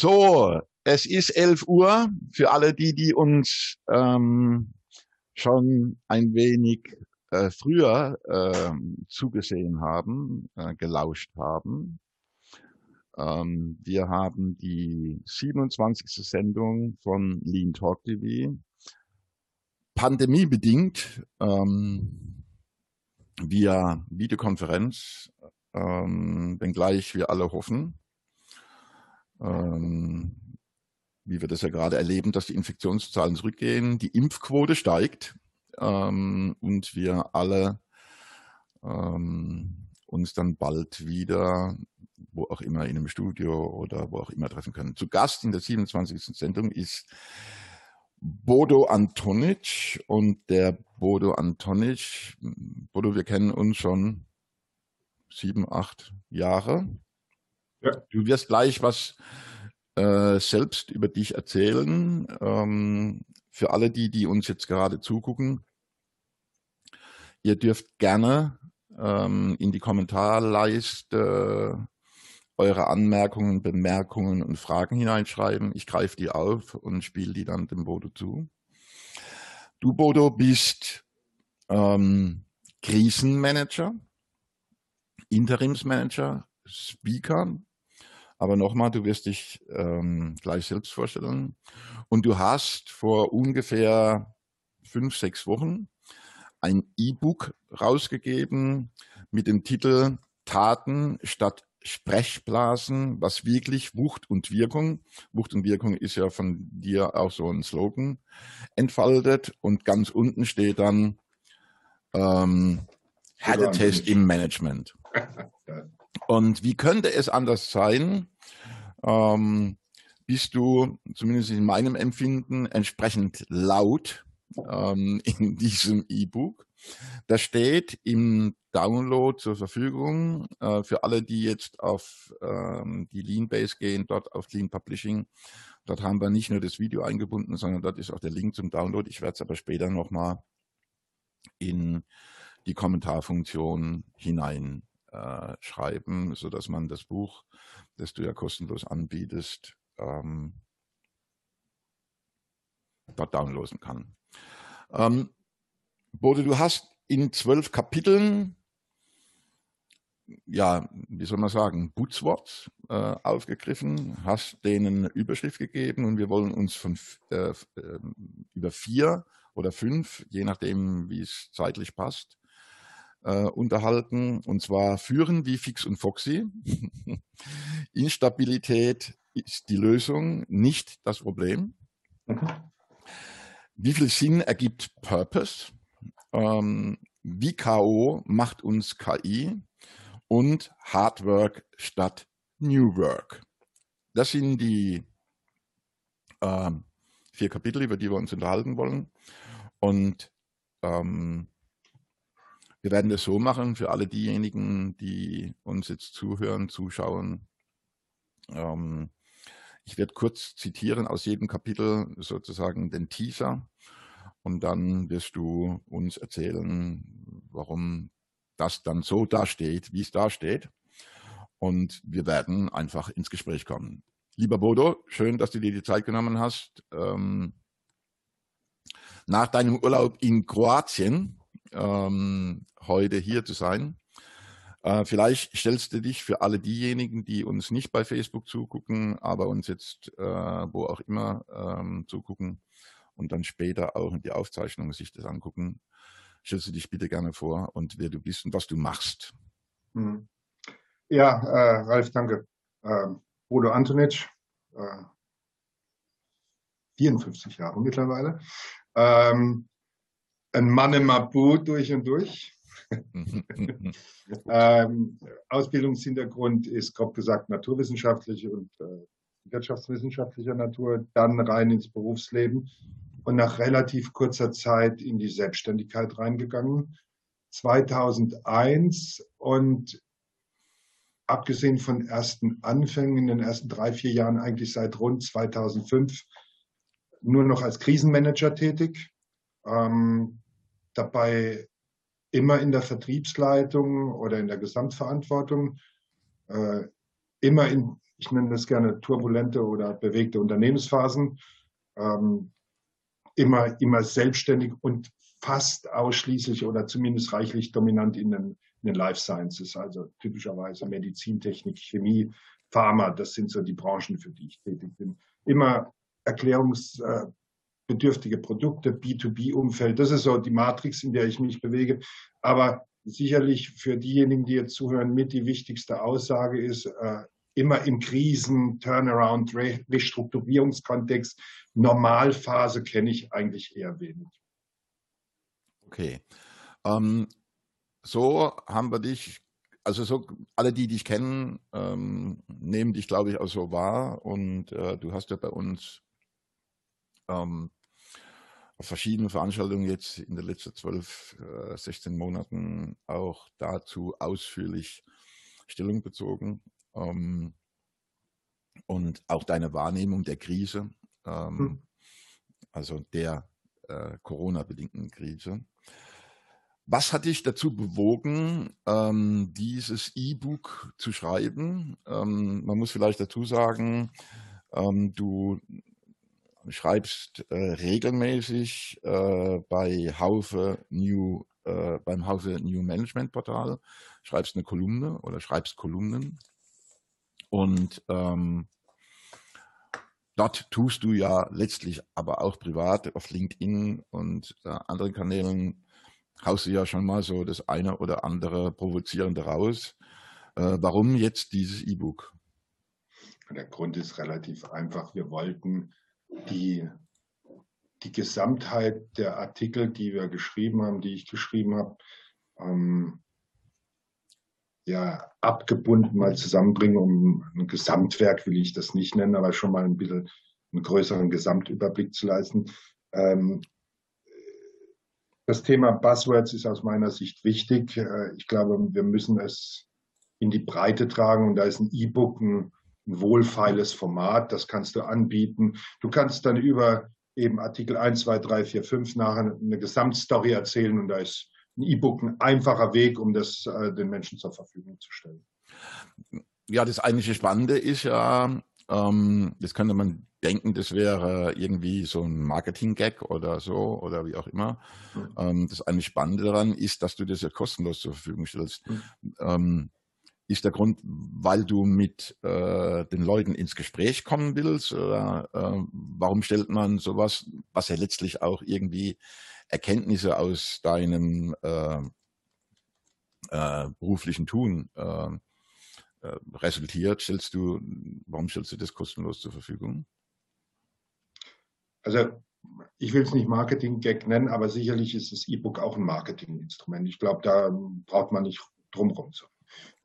So, es ist 11 Uhr. Für alle die, die uns ähm, schon ein wenig äh, früher äh, zugesehen haben, äh, gelauscht haben. Ähm, wir haben die 27. Sendung von Lean Talk TV. Pandemiebedingt ähm, via Videokonferenz, ähm, wenngleich wir alle hoffen, ähm, wie wir das ja gerade erleben, dass die Infektionszahlen zurückgehen, die Impfquote steigt ähm, und wir alle ähm, uns dann bald wieder, wo auch immer, in einem Studio oder wo auch immer treffen können. Zu Gast in der 27. Sendung ist Bodo Antonic und der Bodo Antonic, Bodo, wir kennen uns schon sieben, acht Jahre. Ja. Du wirst gleich was äh, selbst über dich erzählen. Ähm, für alle die, die uns jetzt gerade zugucken, ihr dürft gerne ähm, in die Kommentarleiste eure Anmerkungen, Bemerkungen und Fragen hineinschreiben. Ich greife die auf und spiele die dann dem Bodo zu. Du, Bodo, bist ähm, Krisenmanager, Interimsmanager, Speaker, aber nochmal, du wirst dich ähm, gleich selbst vorstellen. Und du hast vor ungefähr fünf, sechs Wochen ein E-Book rausgegeben mit dem Titel Taten statt Sprechblasen, was wirklich Wucht und Wirkung, Wucht und Wirkung ist ja von dir auch so ein Slogan, entfaltet. Und ganz unten steht dann ähm, Härtetest im Management. Und wie könnte es anders sein? Ähm, bist du, zumindest in meinem Empfinden, entsprechend laut ähm, in diesem E-Book. Das steht im Download zur Verfügung äh, für alle, die jetzt auf ähm, die Lean-Base gehen, dort auf Lean Publishing. Dort haben wir nicht nur das Video eingebunden, sondern dort ist auch der Link zum Download. Ich werde es aber später nochmal in die Kommentarfunktion hinein äh, schreiben, so dass man das Buch, das du ja kostenlos anbietest, ähm, dort downloaden kann. Ähm, Bode, du hast in zwölf Kapiteln, ja, wie soll man sagen, Buzzwords äh, aufgegriffen, hast denen eine Überschrift gegeben und wir wollen uns von äh, äh, über vier oder fünf, je nachdem, wie es zeitlich passt, äh, unterhalten, und zwar Führen wie Fix und Foxy. Instabilität ist die Lösung, nicht das Problem. Mhm. Wie viel Sinn ergibt Purpose? Ähm, wie K.O. macht uns KI? Und Hard Work statt New Work. Das sind die äh, vier Kapitel, über die wir uns unterhalten wollen. Und ähm, wir werden das so machen für alle diejenigen, die uns jetzt zuhören, zuschauen. Ähm, ich werde kurz zitieren aus jedem Kapitel sozusagen den Teaser und dann wirst du uns erzählen, warum das dann so dasteht, wie es dasteht. Und wir werden einfach ins Gespräch kommen. Lieber Bodo, schön, dass du dir die Zeit genommen hast. Ähm, nach deinem Urlaub in Kroatien ähm, heute hier zu sein. Äh, vielleicht stellst du dich für alle diejenigen, die uns nicht bei Facebook zugucken, aber uns jetzt äh, wo auch immer ähm, zugucken und dann später auch in die Aufzeichnung sich das angucken, stellst du dich bitte gerne vor und wer du bist und was du machst. Hm. Ja, äh, Ralf, danke. Ähm, Bodo Antonic, äh, 54 Jahre mittlerweile. Ähm, ein Mann im Mabu durch und durch. ähm, Ausbildungshintergrund ist grob gesagt naturwissenschaftliche und äh, wirtschaftswissenschaftlicher Natur, dann rein ins Berufsleben und nach relativ kurzer Zeit in die Selbstständigkeit reingegangen. 2001 und abgesehen von ersten Anfängen in den ersten drei, vier Jahren eigentlich seit rund 2005 nur noch als Krisenmanager tätig. Ähm, dabei immer in der Vertriebsleitung oder in der Gesamtverantwortung, äh, immer in ich nenne das gerne turbulente oder bewegte Unternehmensphasen, ähm, immer, immer selbstständig und fast ausschließlich oder zumindest reichlich dominant in den, in den Life Sciences, also typischerweise Medizintechnik, Chemie, Pharma, das sind so die Branchen, für die ich tätig bin. Immer erklärungsbedürftige Produkte, B2B-Umfeld, das ist so die Matrix, in der ich mich bewege. Aber sicherlich für diejenigen, die jetzt zuhören, mit die wichtigste Aussage ist, äh, immer im Krisen, Turnaround, Restrukturierungskontext, Normalphase kenne ich eigentlich eher wenig. Okay. Ähm, so haben wir dich, also so alle, die dich kennen, ähm, nehmen dich, glaube ich, auch so wahr. Und äh, du hast ja bei uns ähm, auf verschiedenen Veranstaltungen jetzt in den letzten 12, äh, 16 Monaten auch dazu ausführlich Stellung bezogen. Ähm, und auch deine Wahrnehmung der Krise, ähm, hm. also der äh, Corona-bedingten Krise. Was hat dich dazu bewogen, ähm, dieses E-Book zu schreiben? Ähm, man muss vielleicht dazu sagen, du schreibst äh, regelmäßig äh, bei Haufe New, äh, beim Haufe New Management Portal, schreibst eine Kolumne oder schreibst Kolumnen. Und ähm, dort tust du ja letztlich aber auch privat auf LinkedIn und äh, anderen Kanälen haust du ja schon mal so das eine oder andere Provozierende raus. Äh, warum jetzt dieses E-Book? Der Grund ist relativ einfach. Wir wollten die, die Gesamtheit der Artikel, die wir geschrieben haben, die ich geschrieben habe, ähm, ja, abgebunden mal zusammenbringen, um ein Gesamtwerk will ich das nicht nennen, aber schon mal ein bisschen einen größeren Gesamtüberblick zu leisten. Ähm, das Thema Buzzwords ist aus meiner Sicht wichtig. Äh, ich glaube, wir müssen es in die Breite tragen und da ist ein E-Book ein, ein wohlfeiles Format, das kannst du anbieten. Du kannst dann über eben Artikel 1, 2, 3, 4, 5 nachher eine Gesamtstory erzählen und da ist ein E-Book ein einfacher Weg, um das äh, den Menschen zur Verfügung zu stellen. Ja, das eigentliche Spannende ist ja, ähm, das könnte man denken, das wäre irgendwie so ein Marketing-Gag oder so oder wie auch immer. Mhm. Ähm, das eine Spannende daran ist, dass du das ja kostenlos zur Verfügung stellst. Mhm. Ähm, ist der Grund, weil du mit äh, den Leuten ins Gespräch kommen willst? Oder äh, warum stellt man sowas, was ja letztlich auch irgendwie Erkenntnisse aus deinem äh, äh beruflichen Tun äh, äh, resultiert, stellst du, warum stellst du das kostenlos zur Verfügung? Also ich will es nicht Marketing-Gag nennen, aber sicherlich ist das E-Book auch ein Marketinginstrument. Ich glaube, da braucht man nicht drumherum zu.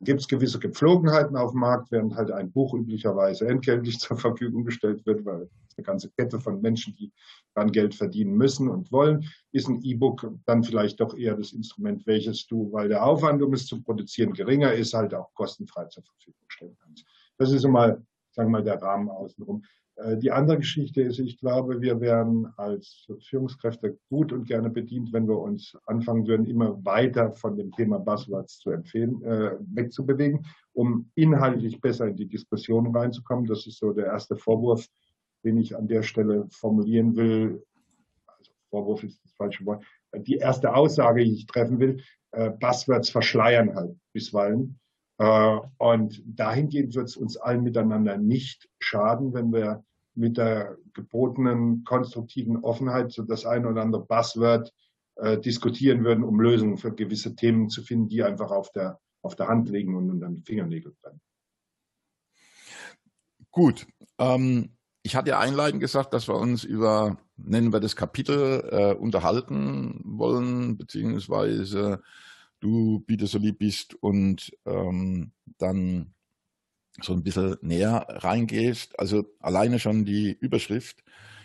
Gibt es gewisse Gepflogenheiten auf dem Markt, während halt ein Buch üblicherweise entgeltlich zur Verfügung gestellt wird, weil eine ganze Kette von Menschen, die dann Geld verdienen müssen und wollen, ist ein E-Book dann vielleicht doch eher das Instrument, welches du, weil der Aufwand, um es zu produzieren, geringer ist, halt auch kostenfrei zur Verfügung stellen kannst. Das ist mal, sagen wir mal, der Rahmen außenrum. Äh, die andere Geschichte ist, ich glaube, wir wären als Führungskräfte gut und gerne bedient, wenn wir uns anfangen würden, immer weiter von dem Thema Buzzwords zu empfehlen, äh, wegzubewegen, um inhaltlich besser in die Diskussion reinzukommen. Das ist so der erste Vorwurf, den ich an der Stelle formulieren will. Also Vorwurf ist das falsche Wort. Die erste Aussage, die ich treffen will, äh, Buzzwords verschleiern halt bisweilen. Äh, und dahingehend wird es uns allen miteinander nicht schaden, wenn wir mit der gebotenen konstruktiven Offenheit so das ein oder andere Buzzword äh, diskutieren würden, um Lösungen für gewisse Themen zu finden, die einfach auf der, auf der Hand liegen und dann Fingernägel brennen. Gut. Ähm, ich hatte ja einleitend gesagt, dass wir uns über, nennen wir das Kapitel, äh, unterhalten wollen, beziehungsweise du bitte so lieb bist und ähm, dann so ein bisschen näher reingehst. Also alleine schon die Überschrift.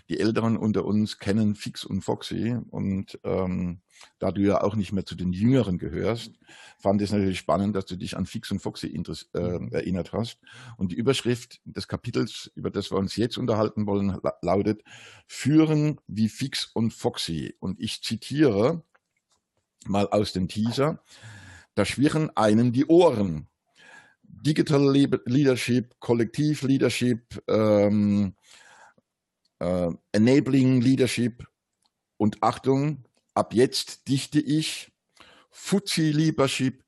Die Älteren unter uns kennen Fix und Foxy und ähm, da du ja auch nicht mehr zu den Jüngeren gehörst, fand ich es natürlich spannend, dass du dich an Fix und Foxy äh, erinnert hast. Und die Überschrift des Kapitels, über das wir uns jetzt unterhalten wollen, lautet Führen wie Fix und Foxy. Und ich zitiere mal aus dem Teaser, da schwirren einen die Ohren. Digital Leadership, Kollektiv Leadership, ähm, äh, Enabling Leadership und Achtung, ab jetzt dichte ich Fuzzy Leadership,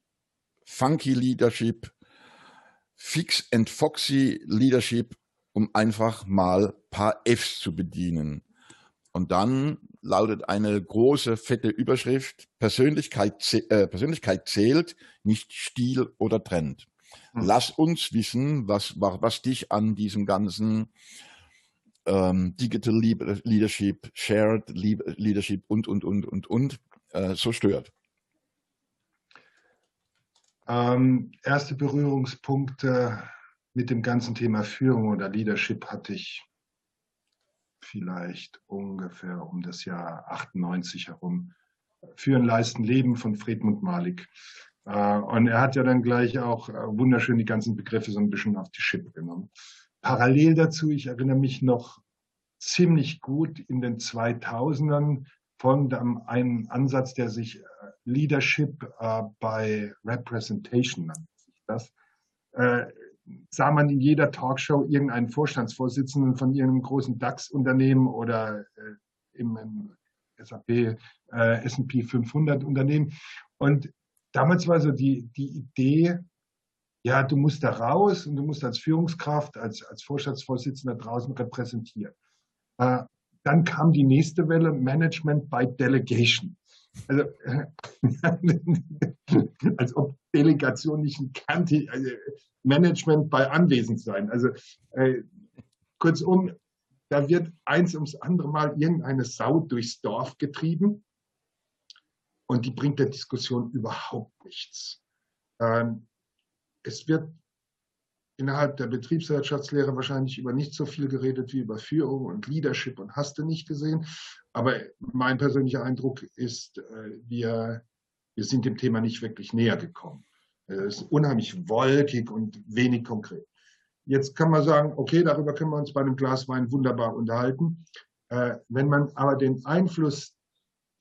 Funky Leadership, Fix and Foxy Leadership, um einfach mal paar Fs zu bedienen. Und dann lautet eine große, fette Überschrift, Persönlichkeit, äh, Persönlichkeit zählt, nicht Stil oder Trend. Hm. Lass uns wissen, was, was dich an diesem ganzen ähm, Digital Leadership, Shared Leadership und, und, und, und, und äh, so stört. Ähm, erste Berührungspunkte mit dem ganzen Thema Führung oder Leadership hatte ich vielleicht ungefähr um das Jahr 98 herum. Führen, Leisten, Leben von Friedmund Malik. Äh, und er hat ja dann gleich auch äh, wunderschön die ganzen Begriffe so ein bisschen auf die Schippe genommen. Parallel dazu, ich erinnere mich noch ziemlich gut in den 2000ern von einem Ansatz, der sich äh, Leadership by Representation sich das sah man in jeder Talkshow irgendeinen Vorstandsvorsitzenden von irgendeinem großen DAX-Unternehmen oder äh, im, im SAP, äh, S&P 500 Unternehmen. Und damals war so die, die Idee, ja, du musst da raus und du musst als Führungskraft, als, als Vorstandsvorsitzender draußen repräsentieren. Äh, dann kam die nächste Welle, Management by Delegation. Also, als ob Delegation nicht ein Kante, also Management bei Anwesendsein. Also, äh, kurzum, da wird eins ums andere Mal irgendeine Sau durchs Dorf getrieben und die bringt der Diskussion überhaupt nichts. Ähm, es wird innerhalb der Betriebswirtschaftslehre wahrscheinlich über nicht so viel geredet wie über Führung und Leadership und hast du nicht gesehen. Aber mein persönlicher Eindruck ist, äh, wir, wir sind dem Thema nicht wirklich näher gekommen. Es ist unheimlich wolkig und wenig konkret. Jetzt kann man sagen, okay, darüber können wir uns bei einem Glas Wein wunderbar unterhalten. Äh, wenn man aber den Einfluss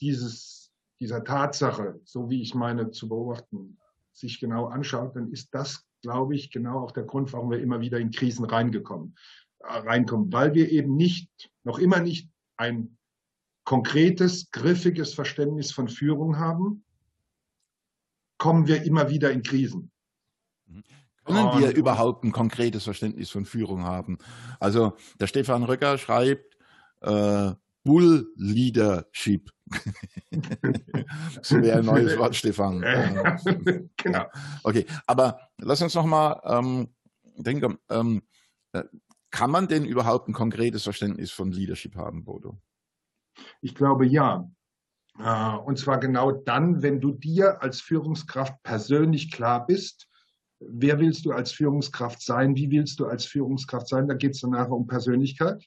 dieses, dieser Tatsache, so wie ich meine zu beobachten, sich genau anschaut, dann ist das glaube ich, genau auch der Grund, warum wir immer wieder in Krisen reingekommen, äh, reinkommen, weil wir eben nicht, noch immer nicht ein konkretes, griffiges Verständnis von Führung haben, kommen wir immer wieder in Krisen. Mhm. Können wir überhaupt ein konkretes Verständnis von Führung haben? Also der Stefan Röcker schreibt, äh, Bull Leadership. Das wäre ein neues Wort, Stefan. genau. Okay, aber lass uns nochmal ähm, denken, ähm, äh, kann man denn überhaupt ein konkretes Verständnis von Leadership haben, Bodo? Ich glaube ja. Äh, und zwar genau dann, wenn du dir als Führungskraft persönlich klar bist, wer willst du als Führungskraft sein, wie willst du als Führungskraft sein, da geht es dann nachher um Persönlichkeit.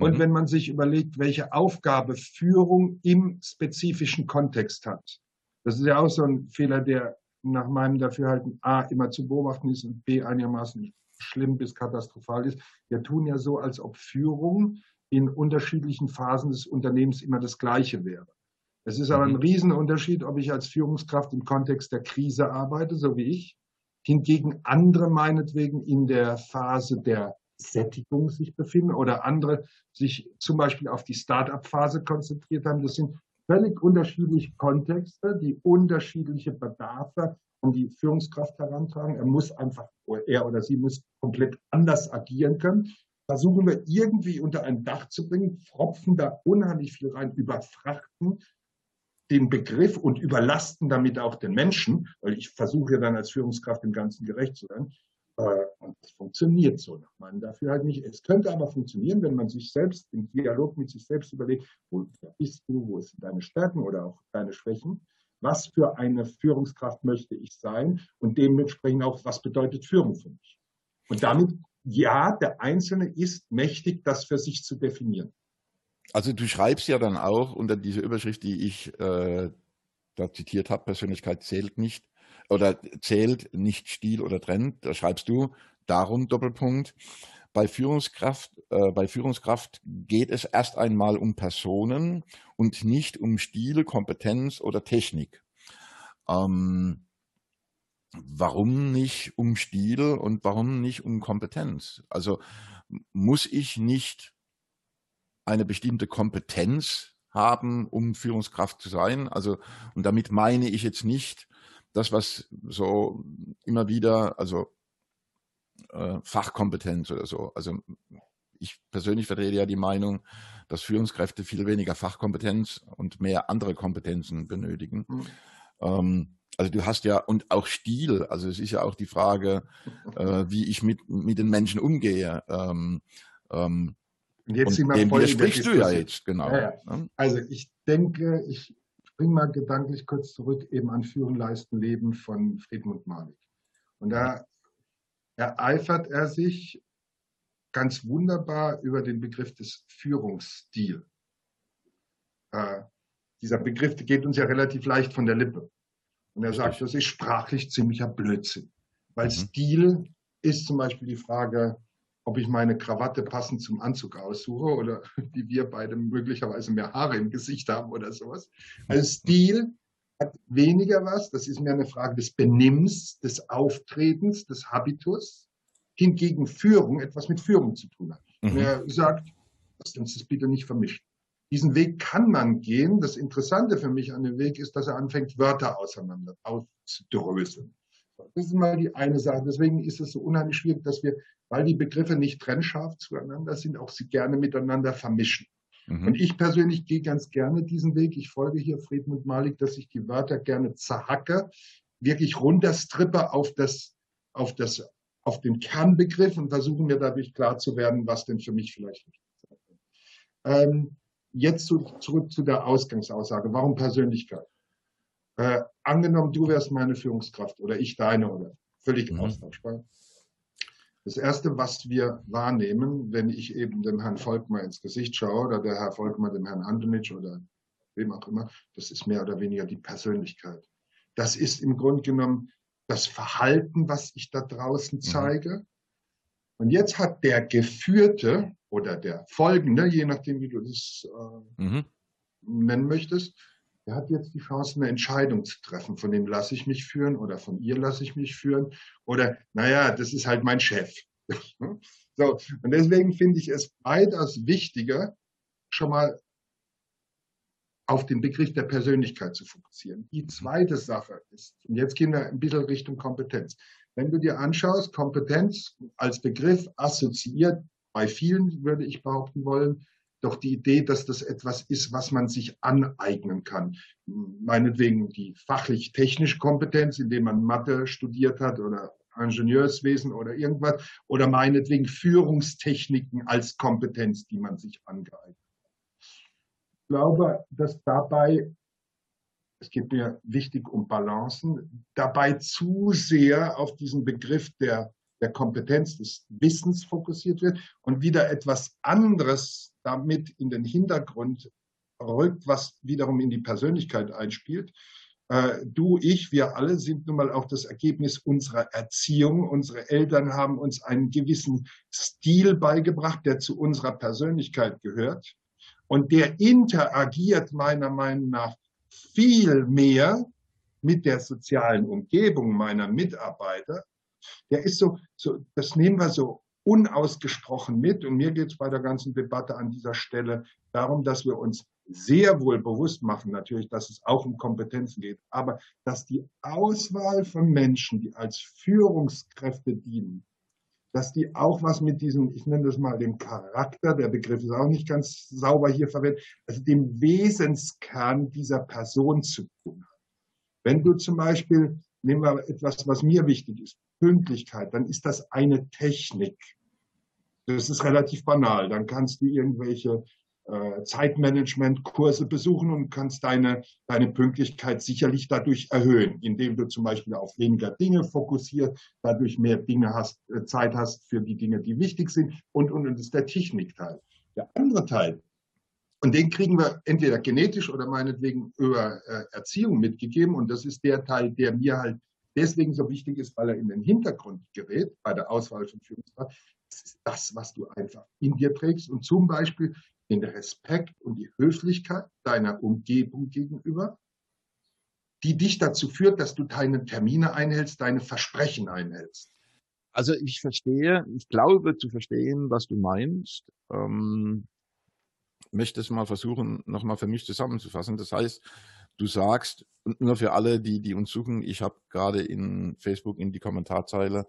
Und mhm. wenn man sich überlegt, welche Aufgabe Führung im spezifischen Kontext hat. Das ist ja auch so ein Fehler, der nach meinem Dafürhalten A immer zu beobachten ist und B einigermaßen schlimm bis katastrophal ist. Wir tun ja so, als ob Führung in unterschiedlichen Phasen des Unternehmens immer das Gleiche wäre. Es ist aber ein mhm. Riesenunterschied, ob ich als Führungskraft im Kontext der Krise arbeite, so wie ich, hingegen andere meinetwegen in der Phase der Sättigung sich befinden oder andere sich zum Beispiel auf die Start-up-Phase konzentriert haben. Das sind völlig unterschiedliche Kontexte, die unterschiedliche Bedarfe an die Führungskraft herantragen. Er muss einfach, er oder sie muss komplett anders agieren können. Versuchen wir irgendwie unter ein Dach zu bringen, pfropfen da unheimlich viel rein, überfrachten den Begriff und überlasten damit auch den Menschen, weil ich versuche dann als Führungskraft dem Ganzen gerecht zu werden. Und es funktioniert so nach meinem Dafürhalten nicht. Es könnte aber funktionieren, wenn man sich selbst im Dialog mit sich selbst überlegt, wo bist du, wo sind deine Stärken oder auch deine Schwächen, was für eine Führungskraft möchte ich sein und dementsprechend auch, was bedeutet Führung für mich. Und damit, ja, der Einzelne ist mächtig, das für sich zu definieren. Also du schreibst ja dann auch unter dieser Überschrift, die ich äh, da zitiert habe, Persönlichkeit zählt nicht, oder zählt nicht Stil oder Trend, da schreibst du darum Doppelpunkt. Bei Führungskraft, äh, bei Führungskraft geht es erst einmal um Personen und nicht um Stil, Kompetenz oder Technik. Ähm, warum nicht um Stil und warum nicht um Kompetenz? Also muss ich nicht eine bestimmte Kompetenz haben, um Führungskraft zu sein? Also, und damit meine ich jetzt nicht das, was so immer wieder, also äh, Fachkompetenz oder so. Also ich persönlich vertrete ja die Meinung, dass Führungskräfte viel weniger Fachkompetenz und mehr andere Kompetenzen benötigen. Mhm. Ähm, also du hast ja, und auch Stil, also es ist ja auch die Frage, äh, wie ich mit, mit den Menschen umgehe. Ähm, ähm, und jetzt und dem widersprichst du ja jetzt, genau. Ja, ja. Ne? Also ich denke, ich springe mal gedanklich kurz zurück eben an Führen, Leisten, Leben von Friedmund Malik. Und da ereifert er sich ganz wunderbar über den Begriff des Führungsstil. Äh, dieser Begriff geht uns ja relativ leicht von der Lippe. Und er sagt, das ist sprachlich ziemlicher Blödsinn. Weil mhm. Stil ist zum Beispiel die Frage, ob ich meine Krawatte passend zum Anzug aussuche oder wie wir beide möglicherweise mehr Haare im Gesicht haben oder sowas. Also Stil hat weniger was, das ist mehr eine Frage des Benimms, des Auftretens, des Habitus, hingegen Führung etwas mit Führung zu tun hat. Mhm. Er sagt, lasst uns das bitte nicht vermischen. Diesen Weg kann man gehen. Das Interessante für mich an dem Weg ist, dass er anfängt, Wörter auseinander auszudröseln. Das ist mal die eine Sache. Deswegen ist es so unheimlich schwierig, dass wir, weil die Begriffe nicht trennscharf zueinander sind, auch sie gerne miteinander vermischen. Mhm. Und ich persönlich gehe ganz gerne diesen Weg. Ich folge hier Friedmund Malik, dass ich die Wörter gerne zerhacke, wirklich runterstrippe auf das, auf das, auf den Kernbegriff und versuche mir dadurch klar zu werden, was denn für mich vielleicht wichtig ist. Ähm, jetzt zu, zurück zu der Ausgangsaussage. Warum Persönlichkeit? Äh, angenommen, du wärst meine Führungskraft oder ich deine oder völlig mhm. austauschbar. Das Erste, was wir wahrnehmen, wenn ich eben dem Herrn Volkmar ins Gesicht schaue oder der Herr Volkmar dem Herrn Antonitsch oder wem auch immer, das ist mehr oder weniger die Persönlichkeit. Das ist im Grunde genommen das Verhalten, was ich da draußen mhm. zeige. Mhm. Und jetzt hat der Geführte oder der Folgende, je nachdem, wie du das äh, mhm. nennen möchtest, der hat jetzt die Chance, eine Entscheidung zu treffen. Von dem lasse ich mich führen oder von ihr lasse ich mich führen. Oder, naja, das ist halt mein Chef. so, und deswegen finde ich es weitaus wichtiger, schon mal auf den Begriff der Persönlichkeit zu fokussieren. Die zweite Sache ist, und jetzt gehen wir ein bisschen Richtung Kompetenz. Wenn du dir anschaust, Kompetenz als Begriff assoziiert bei vielen, würde ich behaupten wollen, doch die Idee, dass das etwas ist, was man sich aneignen kann. Meinetwegen die fachlich-technische Kompetenz, indem man Mathe studiert hat oder Ingenieurswesen oder irgendwas, oder meinetwegen Führungstechniken als Kompetenz, die man sich angeeignet. Ich glaube, dass dabei, es geht mir wichtig um Balancen, dabei zu sehr auf diesen Begriff der der Kompetenz des Wissens fokussiert wird und wieder etwas anderes damit in den Hintergrund rückt, was wiederum in die Persönlichkeit einspielt. Äh, du, ich, wir alle sind nun mal auch das Ergebnis unserer Erziehung. Unsere Eltern haben uns einen gewissen Stil beigebracht, der zu unserer Persönlichkeit gehört. Und der interagiert meiner Meinung nach viel mehr mit der sozialen Umgebung meiner Mitarbeiter der ist so, so, das nehmen wir so unausgesprochen mit. Und mir geht es bei der ganzen Debatte an dieser Stelle darum, dass wir uns sehr wohl bewusst machen, natürlich, dass es auch um Kompetenzen geht, aber dass die Auswahl von Menschen, die als Führungskräfte dienen, dass die auch was mit diesem, ich nenne das mal dem Charakter, der Begriff ist auch nicht ganz sauber hier verwendet, also dem Wesenskern dieser Person zu tun hat. Wenn du zum Beispiel, nehmen wir etwas, was mir wichtig ist, Pünktlichkeit, dann ist das eine Technik. Das ist relativ banal. Dann kannst du irgendwelche äh, Zeitmanagement-Kurse besuchen und kannst deine, deine Pünktlichkeit sicherlich dadurch erhöhen, indem du zum Beispiel auf weniger Dinge fokussierst, dadurch mehr Dinge hast, äh, Zeit hast für die Dinge, die wichtig sind und, und, und das ist der Technikteil. Der andere Teil, und den kriegen wir entweder genetisch oder meinetwegen über äh, Erziehung mitgegeben. Und das ist der Teil, der mir halt deswegen so wichtig ist, weil er in den Hintergrund gerät bei der Auswahl von Führungskräften. Das ist das, was du einfach in dir trägst und zum Beispiel den Respekt und die Höflichkeit deiner Umgebung gegenüber. die dich dazu führt, dass du deine Termine einhältst, deine Versprechen einhältst. Also ich verstehe, ich glaube zu verstehen, was du meinst. Ähm, möchte es mal versuchen, nochmal für mich zusammenzufassen. Das heißt, du sagst, und nur für alle, die, die uns suchen, ich habe gerade in Facebook in die Kommentarzeile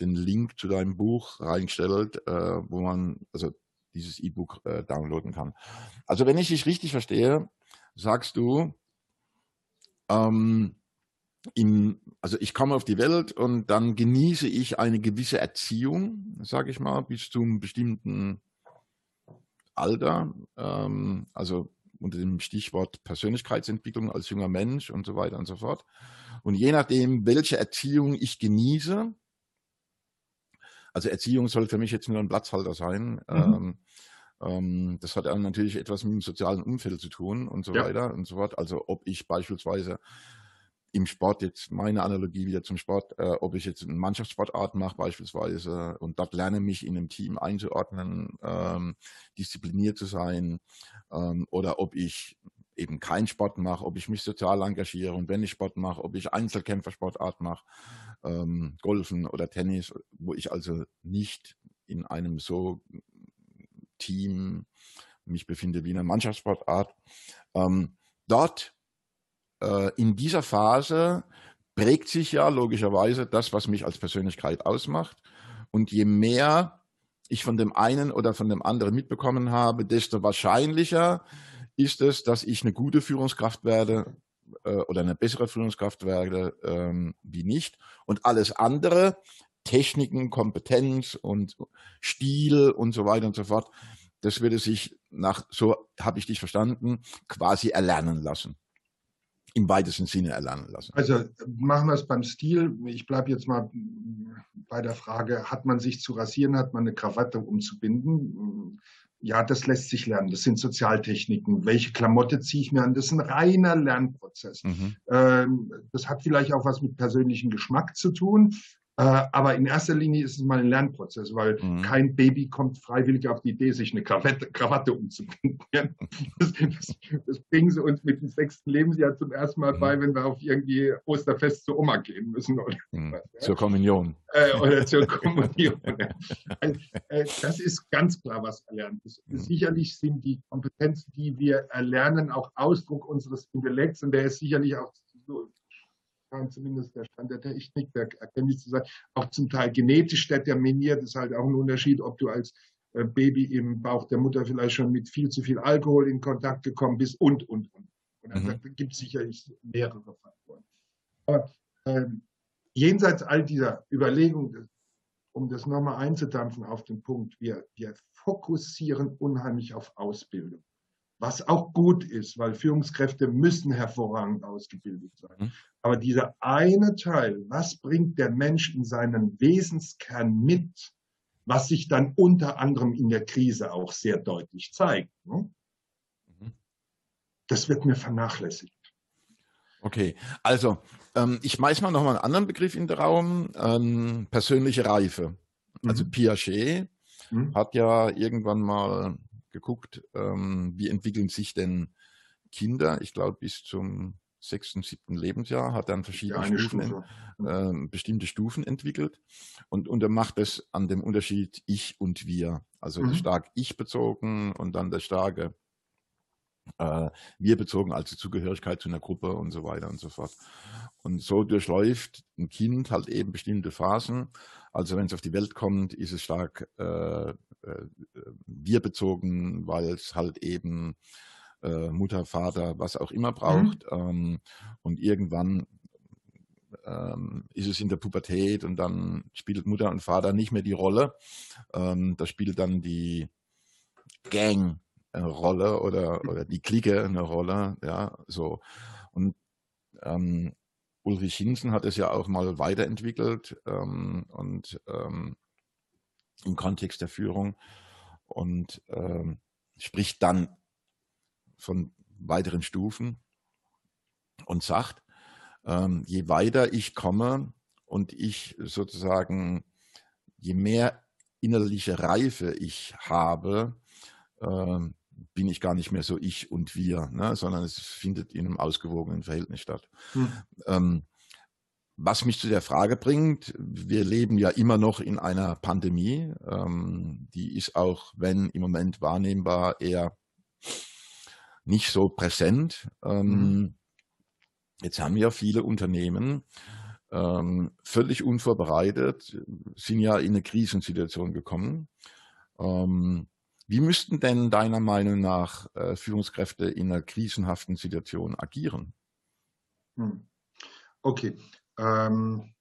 den Link zu deinem Buch reingestellt, äh, wo man also dieses E-Book äh, downloaden kann. Also wenn ich dich richtig verstehe, sagst du, ähm, in, also ich komme auf die Welt und dann genieße ich eine gewisse Erziehung, sage ich mal, bis zum bestimmten Alter, ähm, also unter dem Stichwort Persönlichkeitsentwicklung als junger Mensch und so weiter und so fort. Und je nachdem, welche Erziehung ich genieße, also Erziehung soll für mich jetzt nur ein Platzhalter sein. Mhm. Ähm, ähm, das hat dann natürlich etwas mit dem sozialen Umfeld zu tun und so ja. weiter und so fort. Also ob ich beispielsweise im Sport jetzt meine Analogie wieder zum Sport, äh, ob ich jetzt eine Mannschaftssportart mache beispielsweise und dort lerne mich in einem Team einzuordnen, ähm, diszipliniert zu sein ähm, oder ob ich eben keinen Sport mache, ob ich mich sozial engagiere und wenn ich Sport mache, ob ich Einzelkämpfersportart mache, ähm, Golfen oder Tennis, wo ich also nicht in einem so Team mich befinde wie in einer Mannschaftssportart. Ähm, dort äh, in dieser Phase prägt sich ja logischerweise das, was mich als Persönlichkeit ausmacht. Und je mehr ich von dem einen oder von dem anderen mitbekommen habe, desto wahrscheinlicher ist es, dass ich eine gute Führungskraft werde äh, oder eine bessere Führungskraft werde ähm, wie nicht. Und alles andere, Techniken, Kompetenz und Stil und so weiter und so fort, das würde sich nach, so habe ich dich verstanden, quasi erlernen lassen im weitesten Sinne erlernen lassen. Also machen wir es beim Stil. Ich bleibe jetzt mal bei der Frage, hat man sich zu rasieren, hat man eine Krawatte umzubinden? Ja, das lässt sich lernen. Das sind Sozialtechniken. Welche Klamotte ziehe ich mir an? Das ist ein reiner Lernprozess. Mhm. Ähm, das hat vielleicht auch was mit persönlichem Geschmack zu tun. Äh, aber in erster Linie ist es mal ein Lernprozess, weil mhm. kein Baby kommt freiwillig auf die Idee, sich eine Krawatte, Krawatte umzubinden. Das, das, das, bringen sie uns mit dem sechsten Lebensjahr zum ersten Mal mhm. bei, wenn wir auf irgendwie Osterfest zur Oma gehen müssen. Oder mhm. was, ja? Zur Kommunion. Äh, oder zur Kommunion. also, äh, das ist ganz klar, was erlernt ist. Mhm. Sicherlich sind die Kompetenzen, die wir erlernen, auch Ausdruck unseres Intellekts und der ist sicherlich auch so zumindest der Stand der Technik, der erkenne ich zu sein, auch zum Teil genetisch determiniert. Ist halt auch ein Unterschied, ob du als äh, Baby im Bauch der Mutter vielleicht schon mit viel zu viel Alkohol in Kontakt gekommen bist und, und, und. Und mhm. da gibt es sicherlich mehrere Faktoren. Aber ähm, jenseits all dieser Überlegungen, um das nochmal einzudampfen auf den Punkt, wir, wir fokussieren unheimlich auf Ausbildung was auch gut ist, weil Führungskräfte müssen hervorragend ausgebildet sein. Mhm. Aber dieser eine Teil, was bringt der Mensch in seinen Wesenskern mit, was sich dann unter anderem in der Krise auch sehr deutlich zeigt, ne? mhm. das wird mir vernachlässigt. Okay, also ähm, ich schmeiß mal nochmal einen anderen Begriff in den Raum, ähm, persönliche Reife. Also mhm. Piaget mhm. hat ja irgendwann mal geguckt, ähm, wie entwickeln sich denn Kinder, ich glaube bis zum sechsten, siebten Lebensjahr, hat dann verschiedene ja, Stufen, Stufe. äh, bestimmte Stufen entwickelt und, und er macht es an dem Unterschied Ich und Wir. Also mhm. stark ich bezogen und dann der starke äh, wir bezogen, also Zugehörigkeit zu einer Gruppe und so weiter und so fort. Und so durchläuft ein Kind halt eben bestimmte Phasen. Also wenn es auf die Welt kommt, ist es stark äh, äh, wir bezogen, weil es halt eben äh, Mutter, Vater, was auch immer braucht. Mhm. Ähm, und irgendwann ähm, ist es in der Pubertät und dann spielt Mutter und Vater nicht mehr die Rolle. Ähm, da spielt dann die Gang eine Rolle oder, oder die Clique eine Rolle. Ja, so. Und ähm, Ulrich Hinsen hat es ja auch mal weiterentwickelt ähm, und ähm, im Kontext der Führung und ähm, spricht dann von weiteren Stufen und sagt, ähm, je weiter ich komme und ich sozusagen, je mehr innerliche Reife ich habe, ähm, bin ich gar nicht mehr so ich und wir, ne, sondern es findet in einem ausgewogenen Verhältnis statt. Hm. Ähm, was mich zu der Frage bringt, wir leben ja immer noch in einer Pandemie. Ähm, die ist auch, wenn im Moment wahrnehmbar, eher nicht so präsent. Ähm, mhm. Jetzt haben ja viele Unternehmen ähm, völlig unvorbereitet, sind ja in eine Krisensituation gekommen. Ähm, wie müssten denn deiner Meinung nach äh, Führungskräfte in einer krisenhaften Situation agieren? Hm. Okay, ähm,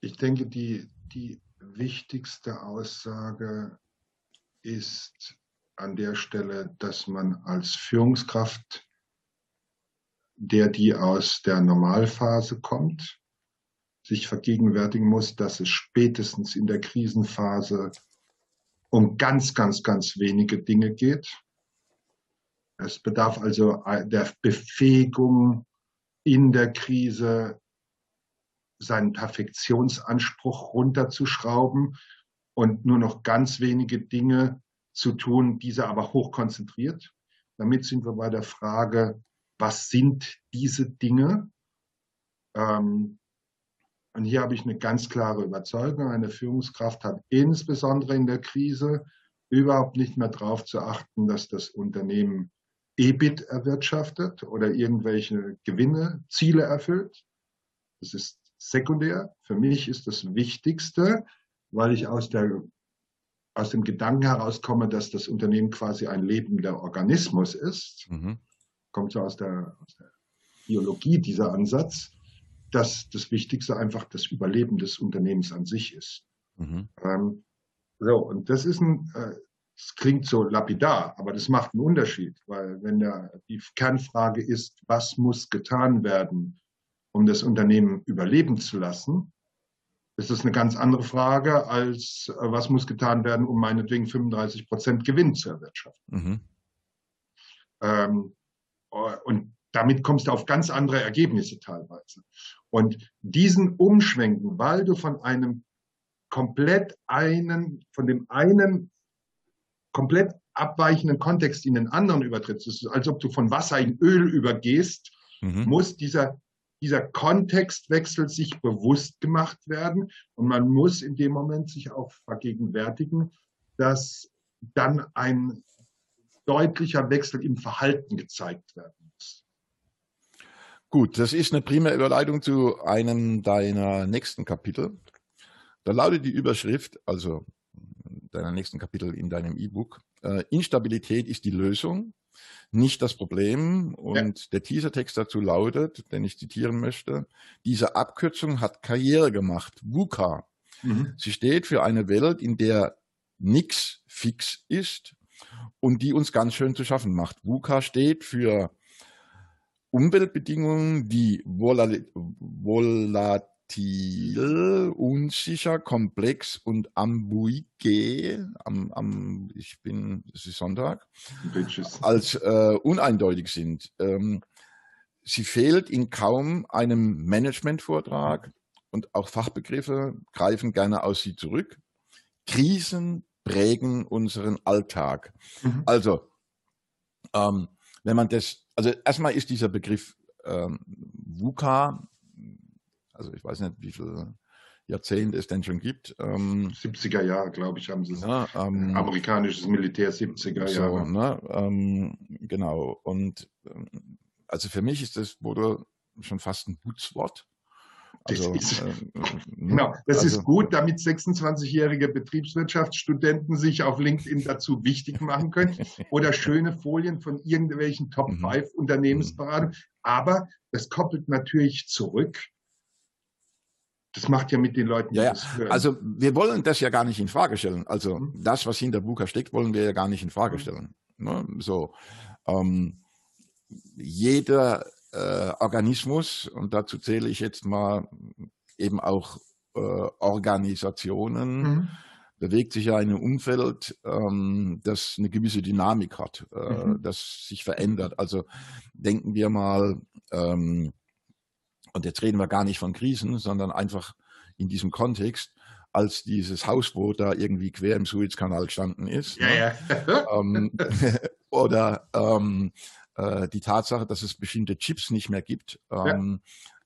ich denke, die, die wichtigste Aussage ist an der Stelle, dass man als Führungskraft, der die aus der Normalphase kommt, sich vergegenwärtigen muss, dass es spätestens in der Krisenphase um ganz, ganz, ganz wenige Dinge geht. Es bedarf also der Befähigung in der Krise seinen Perfektionsanspruch runterzuschrauben und nur noch ganz wenige Dinge zu tun, diese aber hochkonzentriert. Damit sind wir bei der Frage, was sind diese Dinge? Ähm, und hier habe ich eine ganz klare Überzeugung. Eine Führungskraft hat insbesondere in der Krise überhaupt nicht mehr darauf zu achten, dass das Unternehmen EBIT erwirtschaftet oder irgendwelche Gewinne, Ziele erfüllt. Das ist sekundär. Für mich ist das Wichtigste, weil ich aus, der, aus dem Gedanken herauskomme, dass das Unternehmen quasi ein lebender Organismus ist. Mhm. Kommt so aus der, aus der Biologie dieser Ansatz, dass das Wichtigste einfach das Überleben des Unternehmens an sich ist. Mhm. Ähm, so, und das ist ein, äh, das klingt so lapidar, aber das macht einen Unterschied, weil wenn der, die Kernfrage ist, was muss getan werden, um das Unternehmen überleben zu lassen, ist das eine ganz andere Frage als, äh, was muss getan werden, um meinetwegen 35 Prozent Gewinn zu erwirtschaften. Mhm. Ähm, und damit kommst du auf ganz andere Ergebnisse teilweise. Und diesen Umschwenken, weil du von einem komplett einen, von dem einen komplett abweichenden Kontext in den anderen übertrittst, es ist, als ob du von Wasser in Öl übergehst, mhm. muss dieser, dieser Kontextwechsel sich bewusst gemacht werden und man muss in dem Moment sich auch vergegenwärtigen, dass dann ein deutlicher Wechsel im Verhalten gezeigt werden muss. Gut, das ist eine prima Überleitung zu einem deiner nächsten Kapitel. Da lautet die Überschrift, also deiner nächsten Kapitel in deinem E-Book. Äh, Instabilität ist die Lösung, nicht das Problem. Und ja. der Teasertext dazu lautet, den ich zitieren möchte, diese Abkürzung hat Karriere gemacht, VUCA. Mhm. Sie steht für eine Welt, in der nichts fix ist und die uns ganz schön zu schaffen macht. VUCA steht für Umweltbedingungen, die volat volatil, unsicher, komplex und ambiguë, am, am, ich bin, es ist Sonntag, Bitches. als äh, uneindeutig sind. Ähm, sie fehlt in kaum einem Managementvortrag und auch Fachbegriffe greifen gerne aus sie zurück. Krisen prägen unseren Alltag. Mhm. Also, ähm, wenn man das, also erstmal ist dieser Begriff ähm, VUCA also ich weiß nicht, wie viele Jahrzehnte es denn schon gibt. Ähm, 70er Jahre, glaube ich, haben sie es. Ja, ähm, Amerikanisches Militär 70er Jahre. So, ne, ähm, genau. Und ähm, also für mich ist das wurde schon fast ein Putzwort. Also, das ist, äh, genau, das also, ist gut, damit 26-jährige Betriebswirtschaftsstudenten sich auf LinkedIn dazu wichtig machen können oder schöne Folien von irgendwelchen Top 5 mhm. Unternehmensberatungen. Aber das koppelt natürlich zurück das macht ja mit den Leuten. Ja, ja. Also wir wollen das ja gar nicht in Frage stellen. Also mhm. das, was hinter Buka steckt, wollen wir ja gar nicht in Frage mhm. stellen. Ne? So, ähm, jeder äh, Organismus und dazu zähle ich jetzt mal eben auch äh, Organisationen. Mhm. bewegt sich ja in einem Umfeld, ähm, das eine gewisse Dynamik hat, äh, mhm. das sich verändert. Also denken wir mal ähm, und jetzt reden wir gar nicht von Krisen, sondern einfach in diesem Kontext als dieses Hausboot da irgendwie quer im Suezkanal gestanden ist. Ja, ne? ja. ähm, oder ähm, äh, die Tatsache, dass es bestimmte Chips nicht mehr gibt ähm,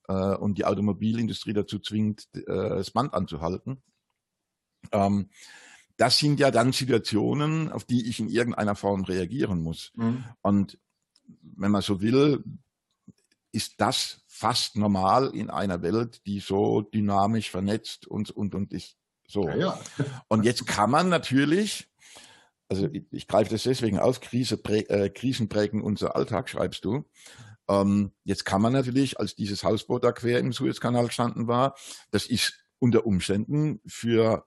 ja. äh, und die Automobilindustrie dazu zwingt, äh, das Band anzuhalten. Ähm, das sind ja dann Situationen, auf die ich in irgendeiner Form reagieren muss. Mhm. Und wenn man so will, ist das fast normal in einer Welt, die so dynamisch vernetzt und, und, und ist so. Ja, ja. Und jetzt kann man natürlich, also ich, ich greife das deswegen auf, Krise, äh, Krisen prägen unser Alltag, schreibst du. Ähm, jetzt kann man natürlich, als dieses Hausboot da quer im Suezkanal gestanden war, das ist unter Umständen für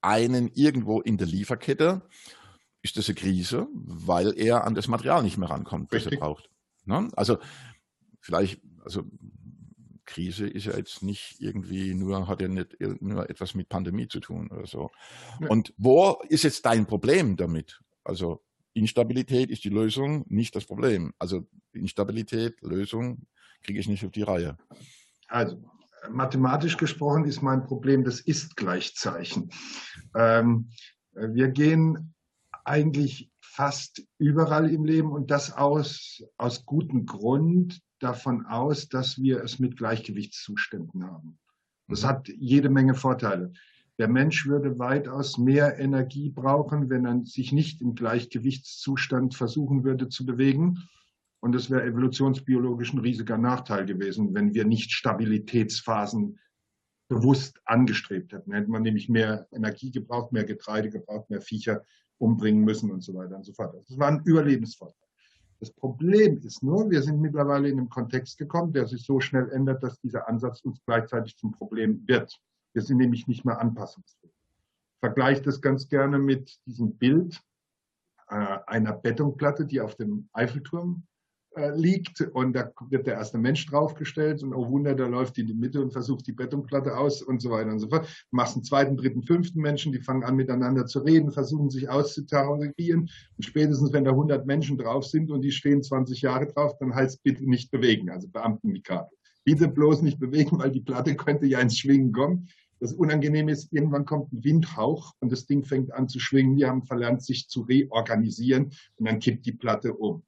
einen irgendwo in der Lieferkette ist das eine Krise, weil er an das Material nicht mehr rankommt, das er braucht. Ne? Also vielleicht, also Krise ist ja jetzt nicht irgendwie nur, hat ja nicht nur etwas mit Pandemie zu tun oder so. Ja. Und wo ist jetzt dein Problem damit? Also Instabilität ist die Lösung, nicht das Problem. Also Instabilität, Lösung kriege ich nicht auf die Reihe. Also mathematisch gesprochen ist mein Problem das Ist-Gleichzeichen. Ähm, wir gehen eigentlich fast überall im Leben und das aus, aus gutem Grund davon aus, dass wir es mit Gleichgewichtszuständen haben. Das mhm. hat jede Menge Vorteile. Der Mensch würde weitaus mehr Energie brauchen, wenn er sich nicht im Gleichgewichtszustand versuchen würde zu bewegen. Und es wäre evolutionsbiologisch ein riesiger Nachteil gewesen, wenn wir nicht Stabilitätsphasen bewusst angestrebt hätten. Hätte man nämlich mehr Energie gebraucht, mehr Getreide gebraucht, mehr Viecher umbringen müssen und so weiter und so fort. Das war ein Überlebensvorteil. Das Problem ist nur, wir sind mittlerweile in einem Kontext gekommen, der sich so schnell ändert, dass dieser Ansatz uns gleichzeitig zum Problem wird. Wir sind nämlich nicht mehr anpassungsfähig. Vergleicht das ganz gerne mit diesem Bild äh, einer Betonplatte, die auf dem Eiffelturm äh, liegt und da wird der erste Mensch draufgestellt und oh Wunder, der läuft in die Mitte und versucht die Betonplatte aus und so weiter und so fort. Du machst einen zweiten, dritten, fünften Menschen, die fangen an miteinander zu reden, versuchen sich auszutarieren und spätestens wenn da 100 Menschen drauf sind und die stehen 20 Jahre drauf, dann heißt bitte nicht bewegen, also Beamtenmikade. Bitte bloß nicht bewegen, weil die Platte könnte ja ins Schwingen kommen. Das Unangenehme ist, irgendwann kommt ein Windhauch und das Ding fängt an zu schwingen. Die haben verlernt, sich zu reorganisieren und dann kippt die Platte um.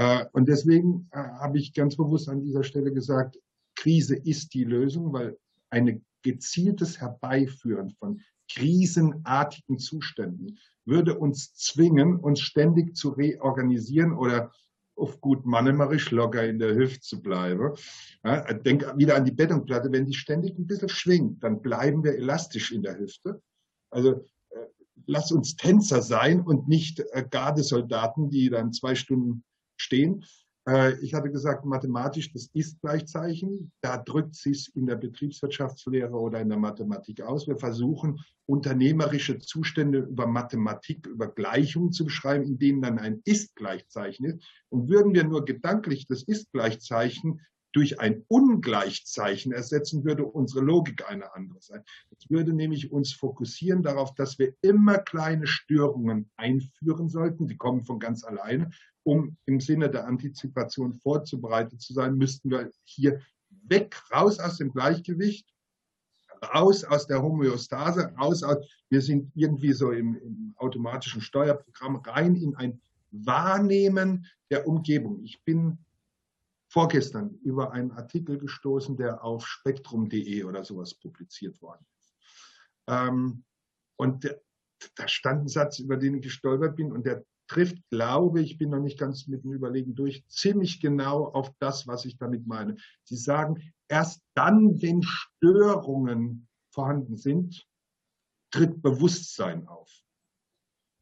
Äh, und deswegen äh, habe ich ganz bewusst an dieser Stelle gesagt, Krise ist die Lösung, weil ein gezieltes Herbeiführen von krisenartigen Zuständen würde uns zwingen, uns ständig zu reorganisieren oder auf gut mannemarisch locker in der Hüfte zu bleiben. Ja, denk wieder an die Betonplatte, wenn die ständig ein bisschen schwingt, dann bleiben wir elastisch in der Hüfte. Also äh, lass uns Tänzer sein und nicht Gardesoldaten, die dann zwei Stunden stehen. Äh, ich hatte gesagt, mathematisch das Ist-Gleichzeichen. Da drückt sich in der Betriebswirtschaftslehre oder in der Mathematik aus. Wir versuchen, unternehmerische Zustände über Mathematik, über Gleichungen zu beschreiben, in denen dann ein Ist-Gleichzeichen ist. Und würden wir nur gedanklich das Ist-Gleichzeichen durch ein Ungleichzeichen ersetzen, würde unsere Logik eine andere sein. Es würde nämlich uns fokussieren darauf, dass wir immer kleine Störungen einführen sollten. Die kommen von ganz alleine. Um im Sinne der Antizipation vorzubereitet zu sein, müssten wir hier weg, raus aus dem Gleichgewicht, raus aus der Homöostase, raus aus, wir sind irgendwie so im, im automatischen Steuerprogramm rein in ein Wahrnehmen der Umgebung. Ich bin vorgestern über einen Artikel gestoßen, der auf spektrum.de oder sowas publiziert worden ist. Ähm, und da stand ein Satz, über den ich gestolpert bin und der trifft, glaube ich, bin noch nicht ganz mit dem Überlegen durch, ziemlich genau auf das, was ich damit meine. Sie sagen, erst dann, wenn Störungen vorhanden sind, tritt Bewusstsein auf.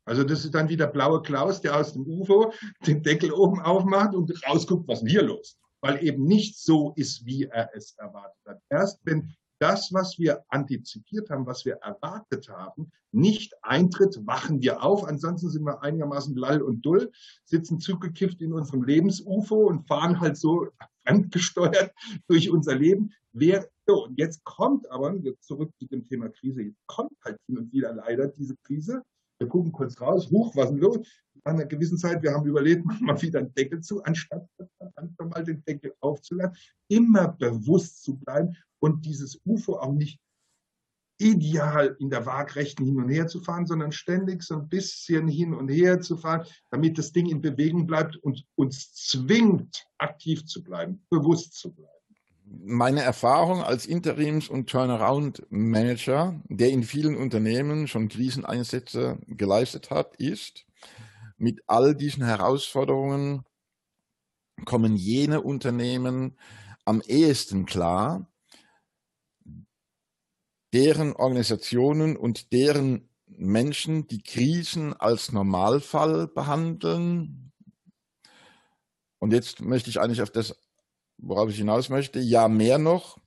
Also das ist dann wieder blaue Klaus, der aus dem UFO den Deckel oben aufmacht und rausguckt, was ist hier los? Weil eben nicht so ist, wie er es erwartet hat. Erst wenn das, was wir antizipiert haben, was wir erwartet haben, nicht eintritt, wachen wir auf. Ansonsten sind wir einigermaßen lall und dull, sitzen zugekifft in unserem Lebensufo und fahren halt so fremdgesteuert durch unser Leben. Wer, so, und jetzt kommt aber, zurück zu dem Thema Krise, jetzt kommt halt hin und wieder leider diese Krise, wir gucken kurz raus, huch, was ist denn los? Nach einer gewissen Zeit, wir haben überlegt, machen wir wieder einen Deckel zu, anstatt verdammt nochmal den Deckel aufzuladen. Immer bewusst zu bleiben und dieses UFO auch nicht ideal in der Waagrechten hin und her zu fahren, sondern ständig so ein bisschen hin und her zu fahren, damit das Ding in Bewegung bleibt und uns zwingt, aktiv zu bleiben, bewusst zu bleiben. Meine Erfahrung als Interims- und Turnaround-Manager, der in vielen Unternehmen schon Kriseneinsätze geleistet hat, ist, mit all diesen Herausforderungen kommen jene Unternehmen am ehesten klar, deren Organisationen und deren Menschen die Krisen als Normalfall behandeln. Und jetzt möchte ich eigentlich auf das, worauf ich hinaus möchte, ja mehr noch,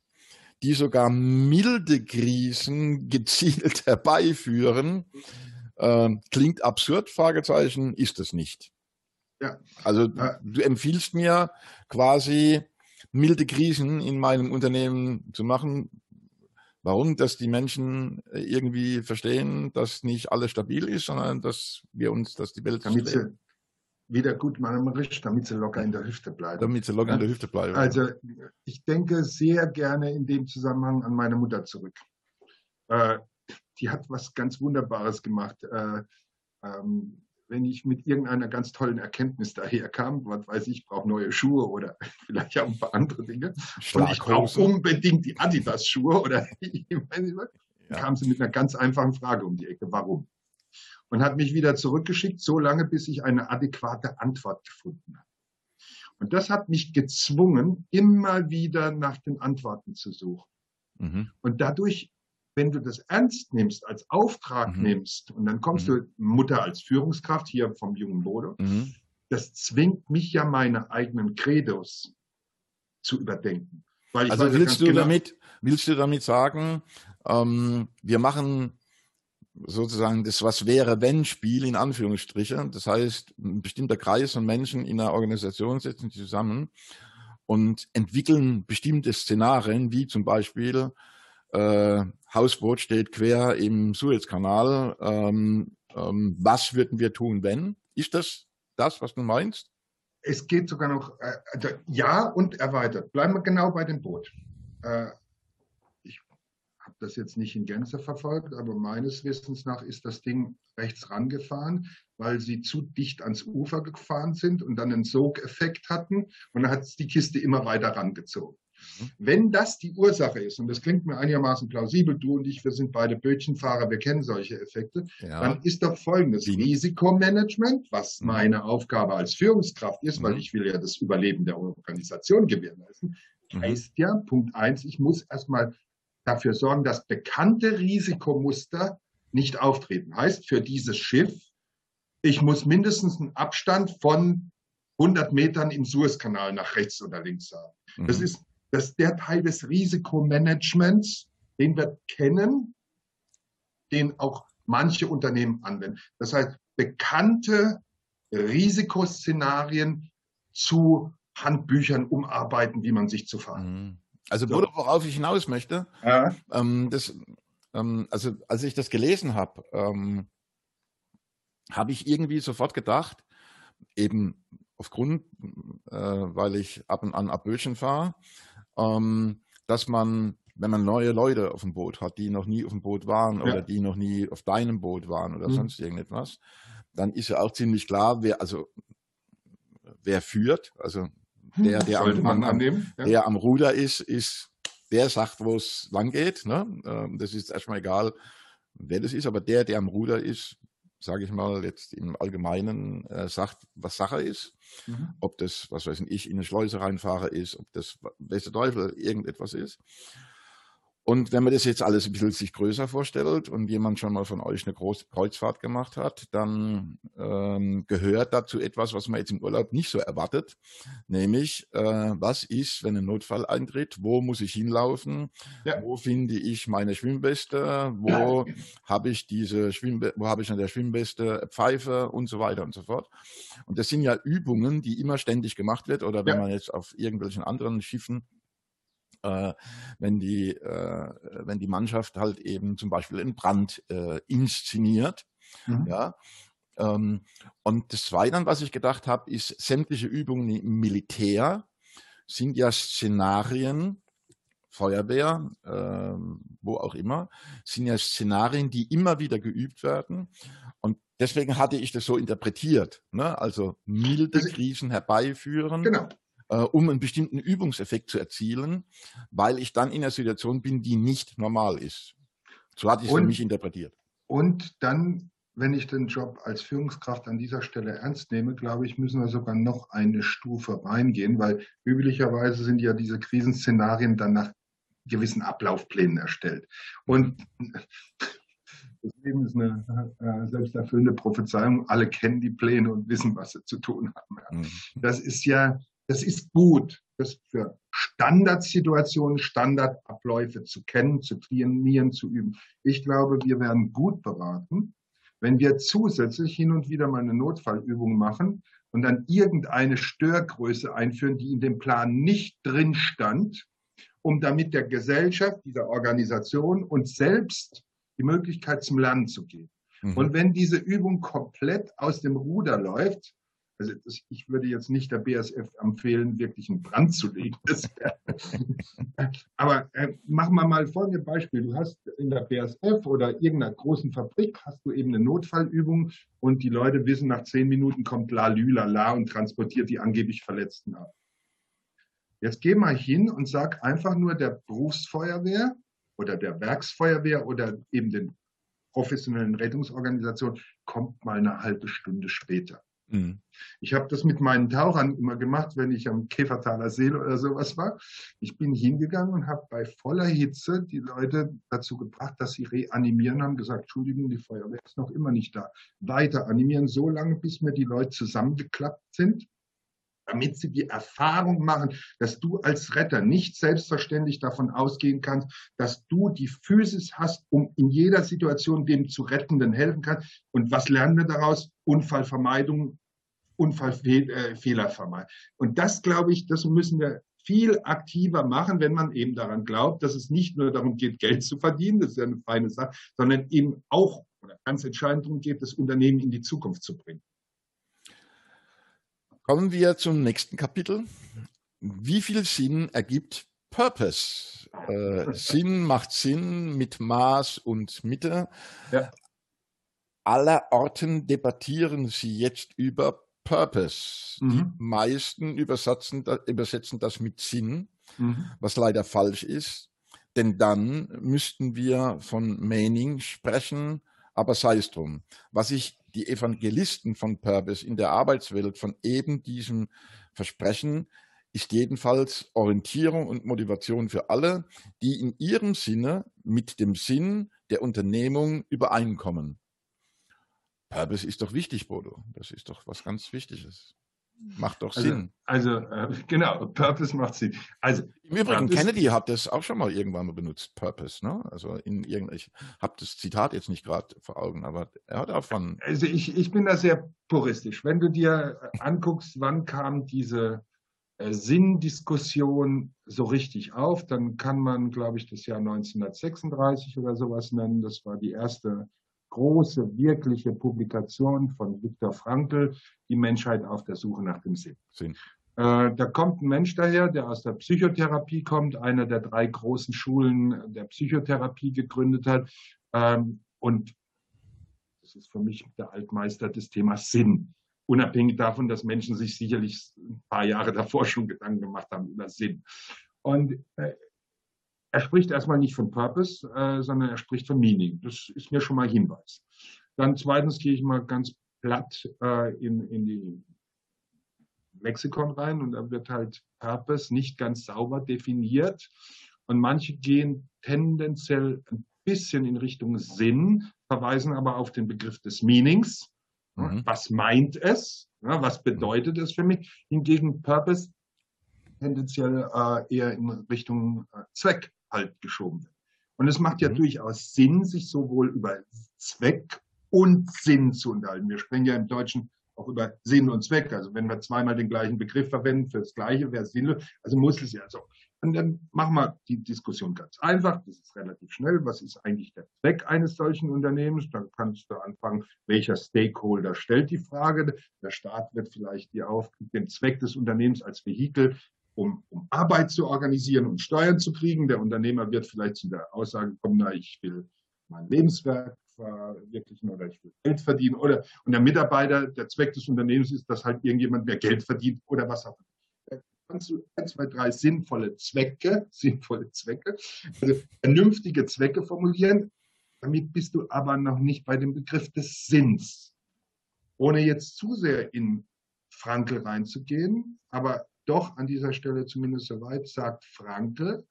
die sogar milde Krisen gezielt herbeiführen. Äh, klingt absurd, Fragezeichen, ist es nicht. Ja. Also du empfiehlst mir quasi milde Krisen in meinem Unternehmen zu machen, Warum? Dass die Menschen irgendwie verstehen, dass nicht alles stabil ist, sondern dass wir uns, dass die Welt damit sie wieder gut malerisch, damit sie locker in der Hüfte bleiben. Damit sie locker in der Hüfte bleiben. Also ich denke sehr gerne in dem Zusammenhang an meine Mutter zurück. Äh, die hat was ganz Wunderbares gemacht. Äh, ähm, wenn ich mit irgendeiner ganz tollen Erkenntnis daherkam, was weiß ich, brauche neue Schuhe oder vielleicht auch ein paar andere Dinge. Und ich brauche unbedingt die Adidas-Schuhe oder ich weiß nicht was, ja. kam sie mit einer ganz einfachen Frage um die Ecke. Warum? Und hat mich wieder zurückgeschickt, so lange, bis ich eine adäquate Antwort gefunden habe. Und das hat mich gezwungen, immer wieder nach den Antworten zu suchen. Mhm. Und dadurch wenn du das ernst nimmst, als Auftrag mhm. nimmst, und dann kommst mhm. du Mutter als Führungskraft hier vom jungen Bodo, mhm. das zwingt mich ja meine eigenen Credos zu überdenken. also willst du genau, damit, willst du damit sagen, ähm, wir machen sozusagen das Was wäre wenn Spiel in Anführungsstrichen. Das heißt, ein bestimmter Kreis von Menschen in einer Organisation setzen sich zusammen und entwickeln bestimmte Szenarien, wie zum Beispiel äh, Hausboot steht quer im Suezkanal. Ähm, ähm, was würden wir tun, wenn? Ist das das, was du meinst? Es geht sogar noch, äh, also ja und erweitert. Bleiben wir genau bei dem Boot. Äh, ich habe das jetzt nicht in Gänze verfolgt, aber meines Wissens nach ist das Ding rechts rangefahren, weil sie zu dicht ans Ufer gefahren sind und dann einen Sogeffekt hatten und dann hat die Kiste immer weiter rangezogen. Mhm. Wenn das die Ursache ist, und das klingt mir einigermaßen plausibel, du und ich, wir sind beide Bötchenfahrer, wir kennen solche Effekte, ja. dann ist doch folgendes Risikomanagement, was mhm. meine Aufgabe als Führungskraft ist, mhm. weil ich will ja das Überleben der Organisation gewährleisten, mhm. heißt ja, Punkt eins, ich muss erstmal dafür sorgen, dass bekannte Risikomuster nicht auftreten. Heißt für dieses Schiff, ich muss mindestens einen Abstand von 100 Metern im Suezkanal nach rechts oder links haben. Mhm. Das ist das ist der Teil des Risikomanagements, den wir kennen, den auch manche Unternehmen anwenden. Das heißt, bekannte Risikoszenarien zu Handbüchern umarbeiten, wie man sich zu fahren. Mhm. Also so. worauf ich hinaus möchte, ja. ähm, das, ähm, also als ich das gelesen habe, ähm, habe ich irgendwie sofort gedacht, eben aufgrund, äh, weil ich ab und an ab Böchen fahre, ähm, dass man, wenn man neue Leute auf dem Boot hat, die noch nie auf dem Boot waren ja. oder die noch nie auf deinem Boot waren oder mhm. sonst irgendetwas, dann ist ja auch ziemlich klar, wer, also, wer führt, also hm, der, der, am, am, am, ja. der am Ruder ist, ist, der sagt, wo es lang geht. Ne? Ähm, das ist erstmal egal, wer das ist, aber der, der am Ruder ist, sage ich mal, jetzt im Allgemeinen äh, sagt, was Sache ist. Mhm. Ob das, was weiß ich, in eine Schleuse reinfahre ist, ob das, weiß der Teufel, irgendetwas ist. Und wenn man das jetzt alles ein bisschen sich größer vorstellt und jemand schon mal von euch eine große Kreuzfahrt gemacht hat, dann ähm, gehört dazu etwas, was man jetzt im Urlaub nicht so erwartet, nämlich äh, was ist, wenn ein Notfall eintritt, wo muss ich hinlaufen, ja. wo finde ich meine Schwimmweste, wo ja. habe ich diese Schwimmbe wo habe ich an der Schwimmweste Pfeife und so weiter und so fort. Und das sind ja Übungen, die immer ständig gemacht wird oder wenn ja. man jetzt auf irgendwelchen anderen Schiffen äh, wenn, die, äh, wenn die Mannschaft halt eben zum Beispiel einen Brand äh, inszeniert. Mhm. Ja, ähm, und das Zweite, was ich gedacht habe, ist, sämtliche Übungen im Militär sind ja Szenarien, Feuerwehr, äh, wo auch immer, sind ja Szenarien, die immer wieder geübt werden. Und deswegen hatte ich das so interpretiert. Ne? Also milde Krisen herbeiführen. Genau. Äh, um einen bestimmten Übungseffekt zu erzielen, weil ich dann in einer Situation bin, die nicht normal ist. So hatte ich es für mich interpretiert. Und dann wenn ich den Job als Führungskraft an dieser Stelle ernst nehme, glaube ich, müssen wir sogar noch eine Stufe reingehen, weil üblicherweise sind ja diese Krisenszenarien dann nach gewissen Ablaufplänen erstellt. Und das Leben ist eine äh, selbsterfüllende Prophezeiung. Alle kennen die Pläne und wissen, was sie zu tun haben. Mhm. Das ist ja, das ist gut, das für Standardsituationen, Standardabläufe zu kennen, zu trainieren, zu üben. Ich glaube, wir werden gut beraten, wenn wir zusätzlich hin und wieder mal eine Notfallübung machen und dann irgendeine Störgröße einführen, die in dem Plan nicht drin stand, um damit der Gesellschaft, dieser Organisation und selbst die Möglichkeit zum Lernen zu geben. Mhm. Und wenn diese Übung komplett aus dem Ruder läuft, also das, ich würde jetzt nicht der BSF empfehlen, wirklich einen Brand zu legen. aber äh, machen wir mal folgendes Beispiel. Du hast in der BSF oder irgendeiner großen Fabrik hast du eben eine Notfallübung und die Leute wissen, nach zehn Minuten kommt la lü la und transportiert die angeblich Verletzten ab. Jetzt geh mal hin und sag einfach nur der Berufsfeuerwehr oder der Werksfeuerwehr oder eben den professionellen Rettungsorganisationen, kommt mal eine halbe Stunde später. Mhm. Ich habe das mit meinen Tauchern immer gemacht, wenn ich am Käfertaler See oder sowas war. Ich bin hingegangen und habe bei voller Hitze die Leute dazu gebracht, dass sie reanimieren, haben gesagt, Entschuldigung, die Feuerwehr ist noch immer nicht da. Weiter animieren, so lange, bis mir die Leute zusammengeklappt sind damit sie die Erfahrung machen, dass du als Retter nicht selbstverständlich davon ausgehen kannst, dass du die Physis hast, um in jeder Situation dem zu Rettenden helfen kannst. Und was lernen wir daraus? Unfallvermeidung, Unfallfehler vermeiden. Und das, glaube ich, das müssen wir viel aktiver machen, wenn man eben daran glaubt, dass es nicht nur darum geht, Geld zu verdienen, das ist ja eine feine Sache, sondern eben auch oder ganz entscheidend darum geht, das Unternehmen in die Zukunft zu bringen. Kommen wir zum nächsten Kapitel. Wie viel Sinn ergibt Purpose? Äh, Sinn macht Sinn mit Maß und Mitte. Ja. Aller Orten debattieren sie jetzt über Purpose. Mhm. Die meisten übersetzen, übersetzen das mit Sinn, mhm. was leider falsch ist. Denn dann müssten wir von Meaning sprechen, aber sei es drum. Was ich die Evangelisten von Purpose in der Arbeitswelt von eben diesem Versprechen ist jedenfalls Orientierung und Motivation für alle, die in ihrem Sinne mit dem Sinn der Unternehmung übereinkommen. Purpose ist doch wichtig, Bodo. Das ist doch was ganz Wichtiges. Macht doch also, Sinn. Also, äh, genau, Purpose macht Sinn. Also, Im Übrigen, Purpose, Kennedy hat das auch schon mal irgendwann mal benutzt, Purpose. Ne? Also in irgendein, ich habe das Zitat jetzt nicht gerade vor Augen, aber er hat auch von. Also ich, ich bin da sehr puristisch. Wenn du dir anguckst, wann kam diese äh, Sinndiskussion so richtig auf, dann kann man, glaube ich, das Jahr 1936 oder sowas nennen. Das war die erste große, wirkliche Publikation von Viktor Frankl, Die Menschheit auf der Suche nach dem Sinn. Sinn. Äh, da kommt ein Mensch daher, der aus der Psychotherapie kommt, einer der drei großen Schulen der Psychotherapie gegründet hat. Ähm, und das ist für mich der Altmeister des Themas Sinn. Unabhängig davon, dass Menschen sich sicherlich ein paar Jahre davor schon Gedanken gemacht haben über Sinn. Und äh, er spricht erstmal nicht von Purpose, äh, sondern er spricht von Meaning. Das ist mir schon mal Hinweis. Dann zweitens gehe ich mal ganz platt äh, in, in die Lexikon rein und da wird halt Purpose nicht ganz sauber definiert. Und manche gehen tendenziell ein bisschen in Richtung Sinn, verweisen aber auf den Begriff des Meanings. Mhm. Was meint es? Ja, was bedeutet es für mich? Hingegen Purpose tendenziell äh, eher in Richtung äh, Zweck halt geschoben wird. Und es macht ja mhm. durchaus Sinn, sich sowohl über Zweck und Sinn zu unterhalten. Wir sprechen ja im Deutschen auch über Sinn und Zweck. Also wenn wir zweimal den gleichen Begriff verwenden für das Gleiche, wäre es sinnlos. Also muss es ja so. Und dann machen wir die Diskussion ganz einfach. Das ist relativ schnell. Was ist eigentlich der Zweck eines solchen Unternehmens? Dann kannst du anfangen, welcher Stakeholder stellt die Frage. Der Staat wird vielleicht die auf den Zweck des Unternehmens als Vehikel um, um Arbeit zu organisieren, um Steuern zu kriegen. Der Unternehmer wird vielleicht zu der Aussage kommen, na, ich will mein Lebenswerk verwirklichen oder ich will Geld verdienen oder und der Mitarbeiter, der Zweck des Unternehmens ist, dass halt irgendjemand mehr Geld verdient oder was auch immer. Kannst du ein, zwei, drei sinnvolle Zwecke, sinnvolle Zwecke, also vernünftige Zwecke formulieren. Damit bist du aber noch nicht bei dem Begriff des Sinns. Ohne jetzt zu sehr in Frankel reinzugehen, aber doch an dieser Stelle zumindest soweit sagt Frankel,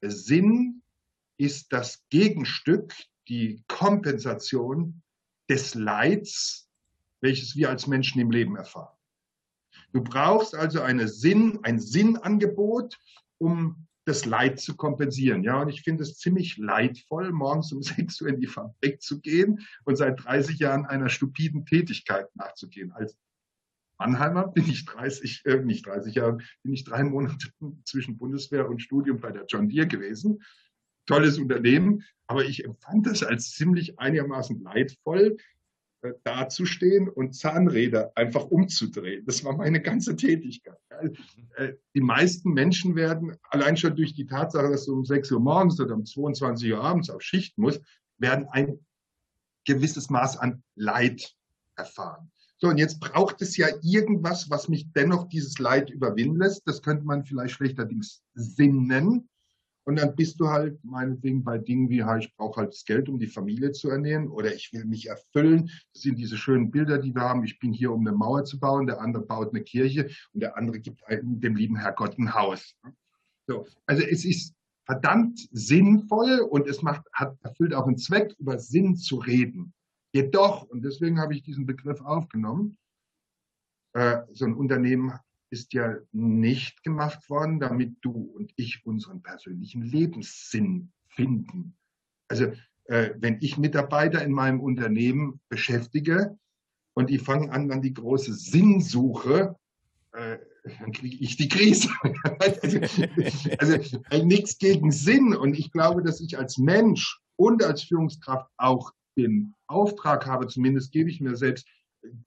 Sinn ist das Gegenstück, die Kompensation des Leids, welches wir als Menschen im Leben erfahren. Du brauchst also eine Sinn, ein Sinnangebot, um das Leid zu kompensieren. Ja, und ich finde es ziemlich leidvoll, morgens um 6 Uhr in die Fabrik zu gehen und seit 30 Jahren einer stupiden Tätigkeit nachzugehen. Als Mannheimer bin ich 30, äh, nicht 30 Jahre, bin ich drei Monate zwischen Bundeswehr und Studium bei der John Deere gewesen. Tolles Unternehmen, aber ich empfand es als ziemlich einigermaßen leidvoll, äh, dazustehen und Zahnräder einfach umzudrehen. Das war meine ganze Tätigkeit. Äh, die meisten Menschen werden allein schon durch die Tatsache, dass du um 6 Uhr morgens oder um 22 Uhr abends auf Schicht musst, werden ein gewisses Maß an Leid erfahren. So, und jetzt braucht es ja irgendwas, was mich dennoch dieses Leid überwinden lässt. Das könnte man vielleicht schlechterdings sinnen. Und dann bist du halt meinetwegen bei Dingen wie, ich brauche halt das Geld, um die Familie zu ernähren oder ich will mich erfüllen. Das sind diese schönen Bilder, die wir haben. Ich bin hier, um eine Mauer zu bauen, der andere baut eine Kirche und der andere gibt dem lieben Herrgott ein Haus. So, also es ist verdammt sinnvoll und es macht, hat, erfüllt auch einen Zweck, über Sinn zu reden. Jedoch, und deswegen habe ich diesen Begriff aufgenommen, äh, so ein Unternehmen ist ja nicht gemacht worden, damit du und ich unseren persönlichen Lebenssinn finden. Also äh, wenn ich Mitarbeiter in meinem Unternehmen beschäftige und die fangen an, dann die große Sinnsuche, äh, dann kriege ich die Krise. also, also nichts gegen Sinn. Und ich glaube, dass ich als Mensch und als Führungskraft auch den Auftrag habe, zumindest gebe ich mir selbst,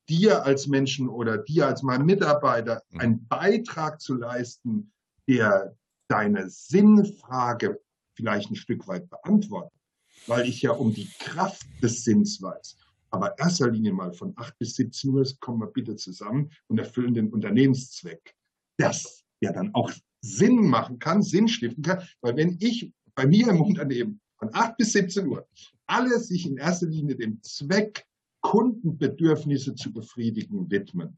dir als Menschen oder dir als mein Mitarbeiter mhm. einen Beitrag zu leisten, der deine Sinnfrage vielleicht ein Stück weit beantwortet, weil ich ja um die Kraft des Sinns weiß. Aber erster Linie mal von 8 bis 17 Uhr kommen wir bitte zusammen und erfüllen den Unternehmenszweck. Das ja dann auch Sinn machen kann, Sinn stiften kann, weil wenn ich bei mir im Unternehmen von 8 bis 17 Uhr alle sich in erster Linie dem Zweck Kundenbedürfnisse zu befriedigen widmen,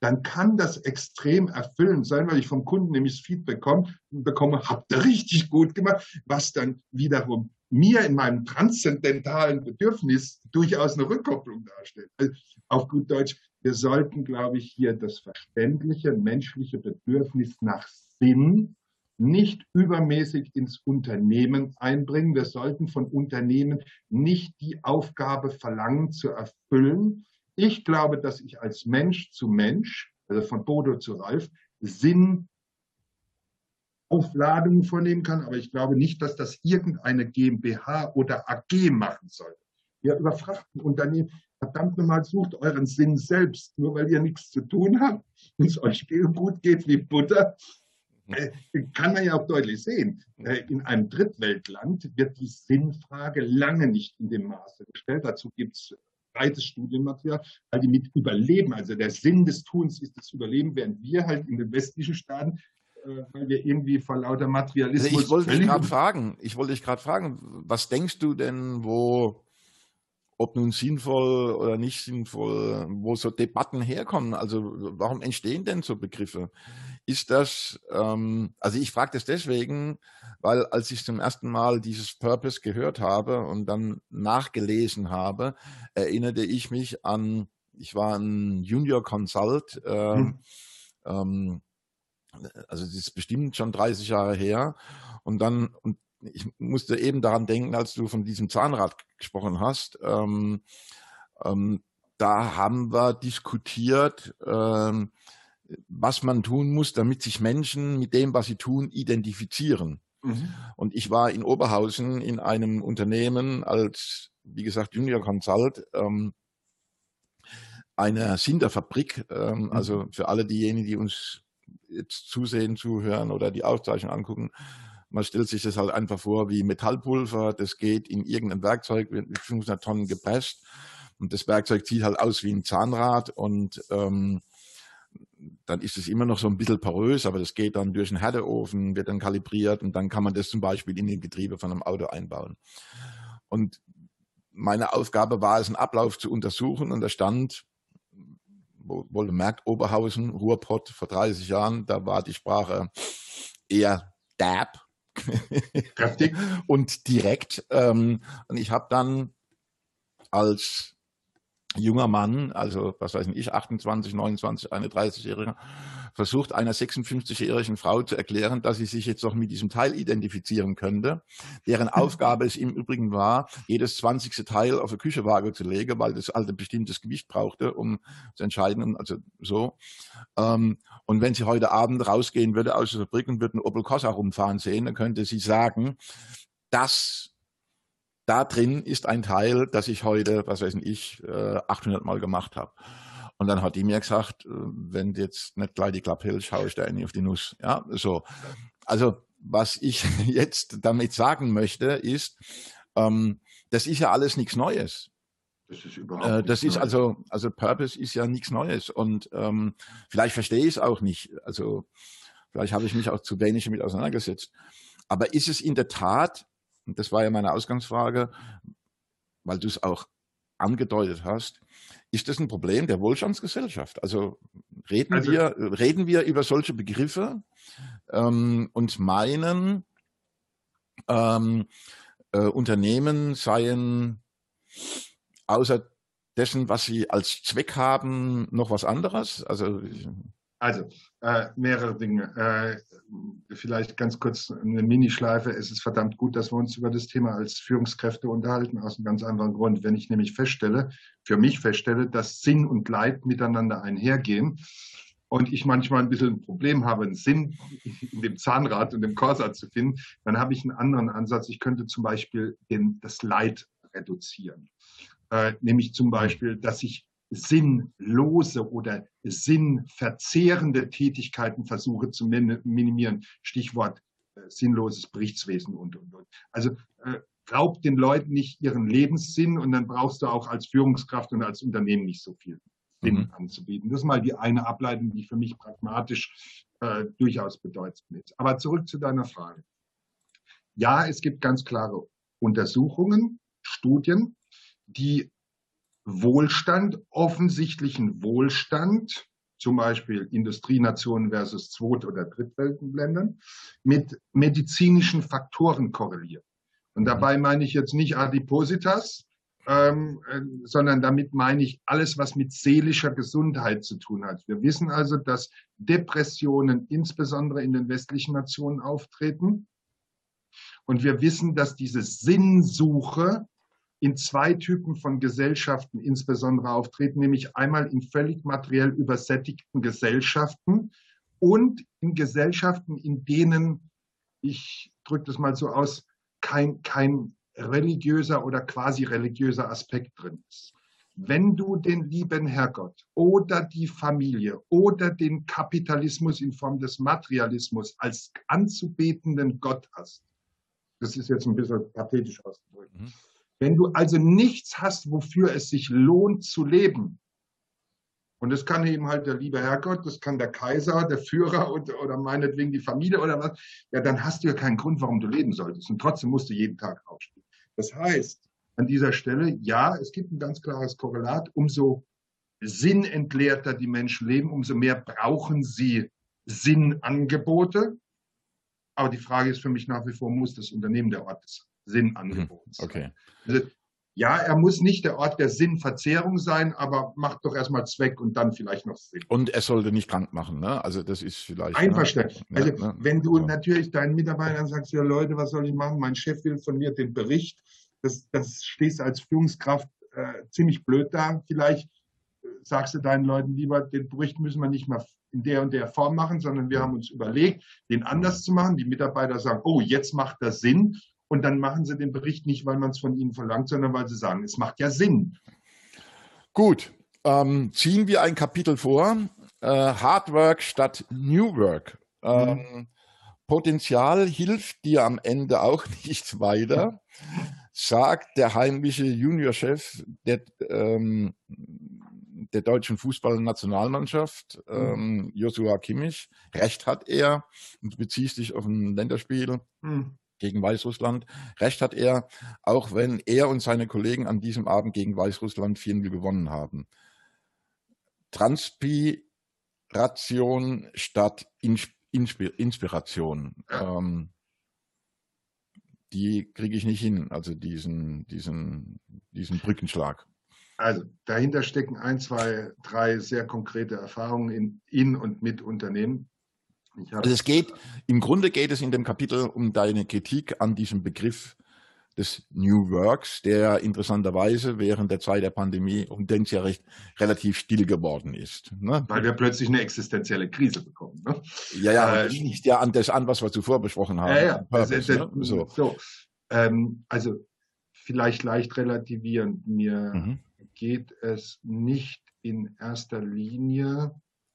dann kann das extrem erfüllend sein, weil ich vom Kunden nämlich das Feedback bekomme, bekomme, habt ihr richtig gut gemacht, was dann wiederum mir in meinem transzendentalen Bedürfnis durchaus eine Rückkopplung darstellt. Also auf gut Deutsch, wir sollten, glaube ich, hier das verständliche menschliche Bedürfnis nach Sinn nicht übermäßig ins Unternehmen einbringen. Wir sollten von Unternehmen nicht die Aufgabe verlangen zu erfüllen. Ich glaube, dass ich als Mensch zu Mensch, also von Bodo zu Ralf, Sinn Aufladungen vornehmen kann, aber ich glaube nicht, dass das irgendeine GmbH oder AG machen soll. Wir überfrachten Unternehmen. Verdammt nochmal, sucht euren Sinn selbst. Nur weil ihr nichts zu tun habt und es euch gut geht wie Butter, kann man ja auch deutlich sehen. Äh, in einem Drittweltland wird die Sinnfrage lange nicht in dem Maße gestellt. Dazu gibt es breites Studienmaterial, weil die mit Überleben, also der Sinn des Tuns ist das Überleben, während wir halt in den westlichen Staaten äh, weil wir irgendwie vor lauter Materialismus. Also ich wollte dich gerade fragen, ich wollte dich gerade fragen, was denkst du denn, wo ob nun sinnvoll oder nicht sinnvoll, wo so Debatten herkommen. Also warum entstehen denn so Begriffe? Ist das, ähm, also ich frage das deswegen, weil als ich zum ersten Mal dieses Purpose gehört habe und dann nachgelesen habe, erinnerte ich mich an, ich war ein Junior Consult, äh, hm. ähm, also das ist bestimmt schon 30 Jahre her und dann, und ich musste eben daran denken, als du von diesem Zahnrad gesprochen hast. Ähm, ähm, da haben wir diskutiert, ähm, was man tun muss, damit sich Menschen mit dem, was sie tun, identifizieren. Mhm. Und ich war in Oberhausen in einem Unternehmen als, wie gesagt, Junior Consult, ähm, einer Sinterfabrik. Ähm, mhm. Also für alle diejenigen, die uns jetzt zusehen, zuhören oder die Aufzeichnung angucken, man stellt sich das halt einfach vor wie Metallpulver, das geht in irgendein Werkzeug, wird 500 Tonnen gepresst und das Werkzeug sieht halt aus wie ein Zahnrad und ähm, dann ist es immer noch so ein bisschen porös, aber das geht dann durch einen Härteofen, wird dann kalibriert und dann kann man das zum Beispiel in den Getriebe von einem Auto einbauen. Und meine Aufgabe war es, einen Ablauf zu untersuchen und da stand, wohl merkt, Oberhausen, Ruhrpott vor 30 Jahren, da war die Sprache eher dab. Kräftig. und direkt. Ähm, und ich habe dann als junger Mann, also was weiß ich, 28, 29, 31-Jähriger, versucht einer 56-jährigen Frau zu erklären, dass sie sich jetzt doch mit diesem Teil identifizieren könnte, deren Aufgabe es im Übrigen war, jedes 20. Teil auf eine Küchewaage zu legen, weil das alte bestimmtes Gewicht brauchte, um zu entscheiden, also so. Ähm, und wenn sie heute Abend rausgehen würde aus der Fabrik und würde einen Opel Corsa rumfahren sehen, dann könnte sie sagen, das da drin ist ein Teil, das ich heute, was weiß ich, 800 äh, Mal gemacht habe. Und dann hat die mir gesagt, äh, wenn jetzt nicht gleich die Klappe hältst, schaue ich da nicht auf die Nuss. Ja, so. Also, was ich jetzt damit sagen möchte, ist, ähm, das ist ja alles nichts Neues. Das ist überhaupt äh, Das ist Neues. also, also Purpose ist ja nichts Neues. Und ähm, vielleicht verstehe ich es auch nicht. Also, vielleicht habe ich mich auch zu wenig damit auseinandergesetzt. Aber ist es in der Tat und das war ja meine Ausgangsfrage, weil du es auch angedeutet hast, ist das ein Problem der Wohlstandsgesellschaft? Also reden, also, wir, reden wir über solche Begriffe ähm, und meinen, ähm, äh, Unternehmen seien außer dessen, was sie als Zweck haben, noch was anderes? Also also, äh, mehrere Dinge. Äh, vielleicht ganz kurz eine Minischleife. Es ist verdammt gut, dass wir uns über das Thema als Führungskräfte unterhalten, aus einem ganz anderen Grund. Wenn ich nämlich feststelle, für mich feststelle, dass Sinn und Leid miteinander einhergehen und ich manchmal ein bisschen ein Problem habe, einen Sinn in dem Zahnrad und dem Corsa zu finden, dann habe ich einen anderen Ansatz. Ich könnte zum Beispiel den, das Leid reduzieren. Äh, nämlich zum Beispiel, dass ich sinnlose oder sinnverzehrende Tätigkeiten versuche zu minimieren. Stichwort äh, sinnloses Berichtswesen und, und, und. Also äh, raubt den Leuten nicht ihren Lebenssinn und dann brauchst du auch als Führungskraft und als Unternehmen nicht so viel Sinn mhm. anzubieten. Das ist mal die eine Ableitung, die für mich pragmatisch äh, durchaus bedeutsam ist. Aber zurück zu deiner Frage. Ja, es gibt ganz klare Untersuchungen, Studien, die Wohlstand, offensichtlichen Wohlstand, zum Beispiel Industrienationen versus Zweit- oder Drittweltenländern, mit medizinischen Faktoren korrelieren. Und mhm. dabei meine ich jetzt nicht Adipositas, ähm, äh, sondern damit meine ich alles, was mit seelischer Gesundheit zu tun hat. Wir wissen also, dass Depressionen insbesondere in den westlichen Nationen auftreten. Und wir wissen, dass diese Sinnsuche in zwei Typen von Gesellschaften insbesondere auftreten, nämlich einmal in völlig materiell übersättigten Gesellschaften und in Gesellschaften, in denen, ich drücke das mal so aus, kein, kein religiöser oder quasi religiöser Aspekt drin ist. Wenn du den lieben Herrgott oder die Familie oder den Kapitalismus in Form des Materialismus als anzubetenden Gott hast, das ist jetzt ein bisschen pathetisch ausgedrückt, mhm wenn du also nichts hast, wofür es sich lohnt zu leben, und das kann eben halt der liebe Herrgott, das kann der Kaiser, der Führer und, oder meinetwegen die Familie oder was, ja, dann hast du ja keinen Grund, warum du leben solltest. Und trotzdem musst du jeden Tag aufstehen. Das heißt, an dieser Stelle, ja, es gibt ein ganz klares Korrelat. Umso sinnentleerter die Menschen leben, umso mehr brauchen sie Sinnangebote. Aber die Frage ist für mich nach wie vor, muss das Unternehmen der Ort des Sinnangebot. Mhm. Okay. Also, ja, er muss nicht der Ort der Sinnverzehrung sein, aber macht doch erstmal Zweck und dann vielleicht noch Sinn. Und er sollte nicht krank machen, ne? Also das ist vielleicht. Einverstanden. Ne? Also ne? wenn du ja. natürlich deinen Mitarbeitern sagst, ja Leute, was soll ich machen? Mein Chef will von mir den Bericht. Das, das stehst als Führungskraft äh, ziemlich blöd da. Vielleicht äh, sagst du deinen Leuten lieber, den Bericht müssen wir nicht mehr in der und der Form machen, sondern wir haben uns überlegt, den anders zu machen. Die Mitarbeiter sagen, oh, jetzt macht das Sinn. Und dann machen sie den Bericht nicht, weil man es von ihnen verlangt, sondern weil sie sagen, es macht ja Sinn. Gut, ähm, ziehen wir ein Kapitel vor. äh, Hard Work statt New Work. Ähm, mhm. Potenzial hilft dir am Ende auch nicht weiter, sagt der heimliche Juniorchef der, ähm, der deutschen Fußballnationalmannschaft, mhm. ähm, Joshua Kimmich. Recht hat er und bezieht sich auf ein Länderspiel. Mhm gegen Weißrussland. Recht hat er, auch wenn er und seine Kollegen an diesem Abend gegen Weißrussland 4 gewonnen haben. Transpiration statt Inspiration. Ähm, die kriege ich nicht hin, also diesen, diesen, diesen Brückenschlag. Also dahinter stecken ein, zwei, drei sehr konkrete Erfahrungen in, in und mit Unternehmen. Also es geht, im Grunde geht es in dem Kapitel um deine Kritik an diesem Begriff des New Works, der interessanterweise während der Zeit der Pandemie um den es ja recht relativ still geworden ist. Ne? Weil wir plötzlich eine existenzielle Krise bekommen. Ne? Ja, ja, äh, nicht ja an das an, was wir zuvor besprochen haben. Ja, ja. Purpose, das, das, ne? so. so. Ähm, also vielleicht leicht relativierend. Mir mhm. geht es nicht in erster Linie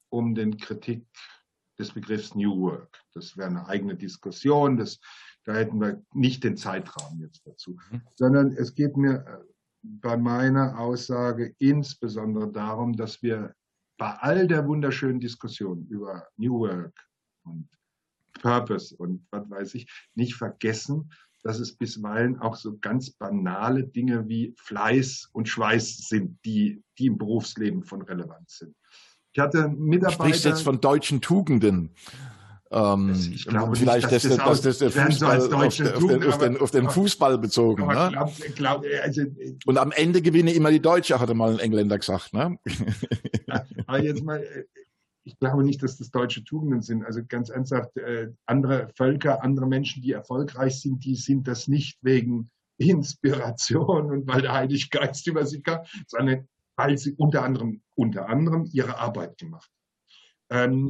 um den Kritik des Begriffs New Work. Das wäre eine eigene Diskussion. Das da hätten wir nicht den Zeitrahmen jetzt dazu, mhm. sondern es geht mir äh, bei meiner Aussage insbesondere darum, dass wir bei all der wunderschönen Diskussion über New Work und Purpose und was weiß ich, nicht vergessen, dass es bisweilen auch so ganz banale Dinge wie Fleiß und Schweiß sind, die, die im Berufsleben von Relevanz sind. Ich hatte Mitarbeiter. Du sprichst jetzt von deutschen Tugenden. Ähm, ich glaube vielleicht nicht, dass, das, das, das, der Fußball so auf, den, auf, den, auf, den, Fußball bezogen. Ne? Glaub, glaub, also, Und am Ende gewinne immer die Deutsche, hatte mal ein Engländer gesagt. Ne? aber jetzt mal, äh, ich glaube nicht, dass das deutsche Tugenden sind. Also ganz ernsthaft, äh, andere Völker, andere Menschen, die erfolgreich sind, die sind das nicht wegen Inspiration und weil der Heilige Geist über sie kam, sondern weil sie unter anderem, unter anderem ihre Arbeit gemacht haben. Ähm,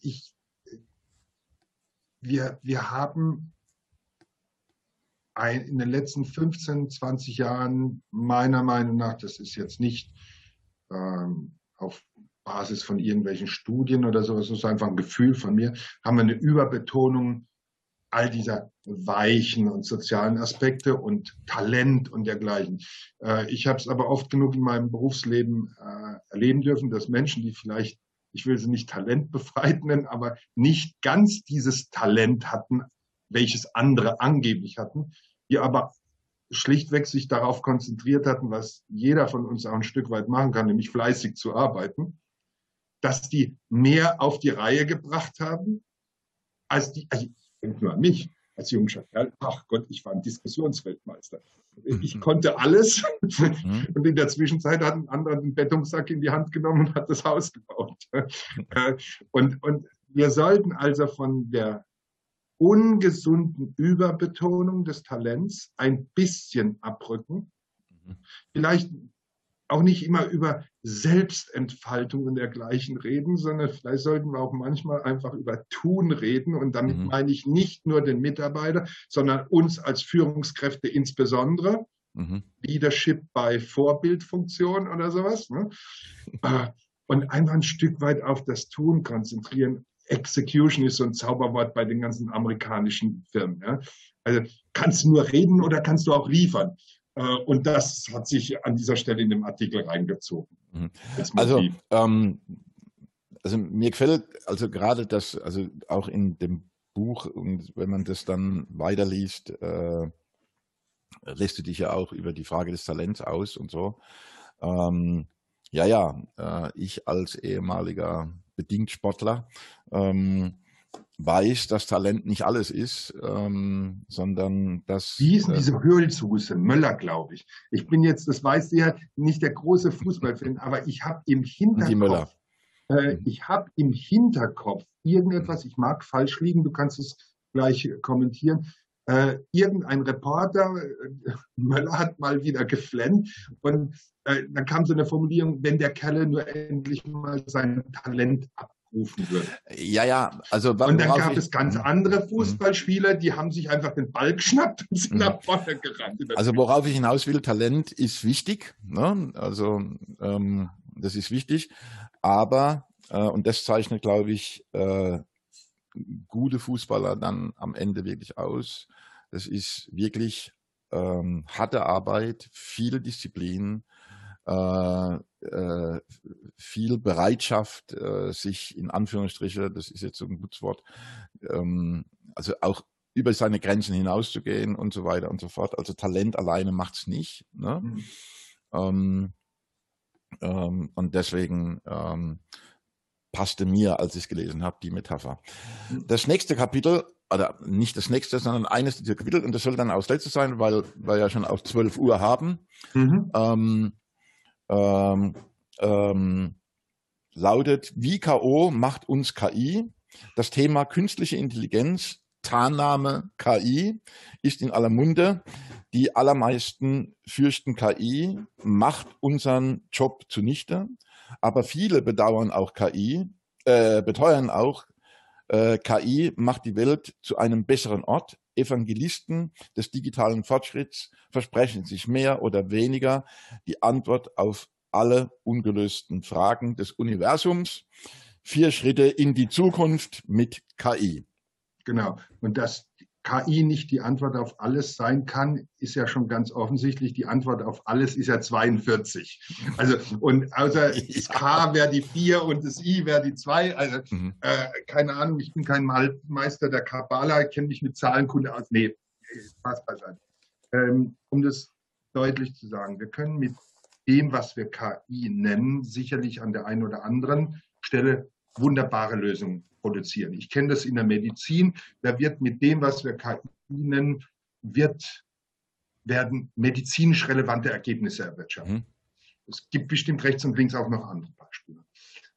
ich, wir, wir haben ein, in den letzten 15, 20 Jahren, meiner Meinung nach, das ist jetzt nicht ähm, auf Basis von irgendwelchen Studien oder sowas, das ist einfach ein Gefühl von mir, haben wir eine Überbetonung all dieser weichen und sozialen Aspekte und Talent und dergleichen. Äh, ich habe es aber oft genug in meinem Berufsleben äh, erleben dürfen, dass Menschen, die vielleicht ich will sie nicht talentbefreit nennen, aber nicht ganz dieses Talent hatten, welches andere angeblich hatten, die aber schlichtweg sich darauf konzentriert hatten, was jeder von uns auch ein Stück weit machen kann, nämlich fleißig zu arbeiten, dass die mehr auf die Reihe gebracht haben, als die, also ich denke nur an mich, als junger Kerl, ach Gott, ich war ein Diskussionsweltmeister. Ich mhm. konnte alles. Mhm. Und in der Zwischenzeit hat ein anderer den Bettungssack in die Hand genommen und hat das Haus gebaut. Äh, und, und wir sollten also von der ungesunden Überbetonung des Talents ein bisschen abrücken. Mhm. Vielleicht auch nicht immer über Selbstentfaltung und dergleichen reden, sondern vielleicht sollten wir auch manchmal einfach über Tun reden. Und damit mhm. meine ich nicht nur den Mitarbeiter, sondern uns als Führungskräfte insbesondere. Mhm. Leadership bei Vorbildfunktion oder sowas. Ne? Äh, und einfach ein Stück weit auf das Tun konzentrieren. Execution ist so ein Zauberwort bei den ganzen amerikanischen Firmen. Ja? Also kannst du nur reden oder kannst du auch liefern? Äh, und das hat sich an dieser Stelle in dem Artikel reingezogen. Mhm. Also, ähm, also mir gefällt also gerade das, also auch in dem Buch, und wenn man das dann weiterliest, äh, lässt du dich ja auch über die Frage des Talents aus und so. Ähm, ja, ja, äh, ich als ehemaliger Bedingtsportler ähm, weiß, dass Talent nicht alles ist, ähm, sondern dass. Wie hieß äh, diese Höhlsuse? Möller, glaube ich. Ich bin jetzt, das weiß ja nicht der große Fußballfan, aber ich habe im Hinterkopf. Die Möller. Äh, ich habe im Hinterkopf irgendetwas, ich mag falsch liegen, du kannst es gleich kommentieren. Äh, irgendein Reporter, äh, Möller hat mal wieder geflennt und äh, dann kam so eine Formulierung, wenn der Kerl nur endlich mal sein Talent ab rufen würde. Ja, ja, also und dann gab es ganz mhm. andere mhm. Fußballspieler, die haben sich einfach den Ball geschnappt und sind mhm. nach vorne gerannt. Also worauf ich hinaus will, Talent ist wichtig, ne? also ähm, das ist wichtig, Aber, äh, und das zeichnet, glaube ich, äh, gute Fußballer dann am Ende wirklich aus. Das ist wirklich ähm, harte Arbeit, viele Disziplin, äh, äh, viel Bereitschaft, äh, sich in Anführungsstriche, das ist jetzt so ein gutes Wort, ähm, also auch über seine Grenzen hinauszugehen und so weiter und so fort. Also Talent alleine macht es nicht. Ne? Mhm. Ähm, ähm, und deswegen ähm, passte mir, als ich es gelesen habe, die Metapher. Mhm. Das nächste Kapitel, oder nicht das nächste, sondern eines dieser Kapitel, und das soll dann auch das letzte sein, weil wir ja schon auf 12 Uhr haben, mhm. ähm, ähm, ähm, lautet, wie K.O. macht uns KI? Das Thema künstliche Intelligenz Tarnname KI ist in aller Munde. Die allermeisten fürchten KI, macht unseren Job zunichte. Aber viele bedauern auch KI, äh, beteuern auch, äh, KI macht die Welt zu einem besseren Ort. Evangelisten des digitalen Fortschritts versprechen sich mehr oder weniger die Antwort auf alle ungelösten Fragen des Universums. Vier Schritte in die Zukunft mit KI. Genau. Und dass KI nicht die Antwort auf alles sein kann, ist ja schon ganz offensichtlich. Die Antwort auf alles ist ja 42. Also, und außer das K wäre die 4 und das I wäre die 2. Also, mhm. äh, keine Ahnung, ich bin kein Meister der Kabbala, kenne mich mit Zahlenkunde aus. Nee, Spaß beiseite. Ähm, um das deutlich zu sagen, wir können mit dem, was wir KI nennen, sicherlich an der einen oder anderen Stelle wunderbare Lösungen produzieren. Ich kenne das in der Medizin. Da wird mit dem, was wir KI nennen, wird, werden medizinisch relevante Ergebnisse erwirtschaftet. Mhm. Es gibt bestimmt rechts und links auch noch andere Beispiele.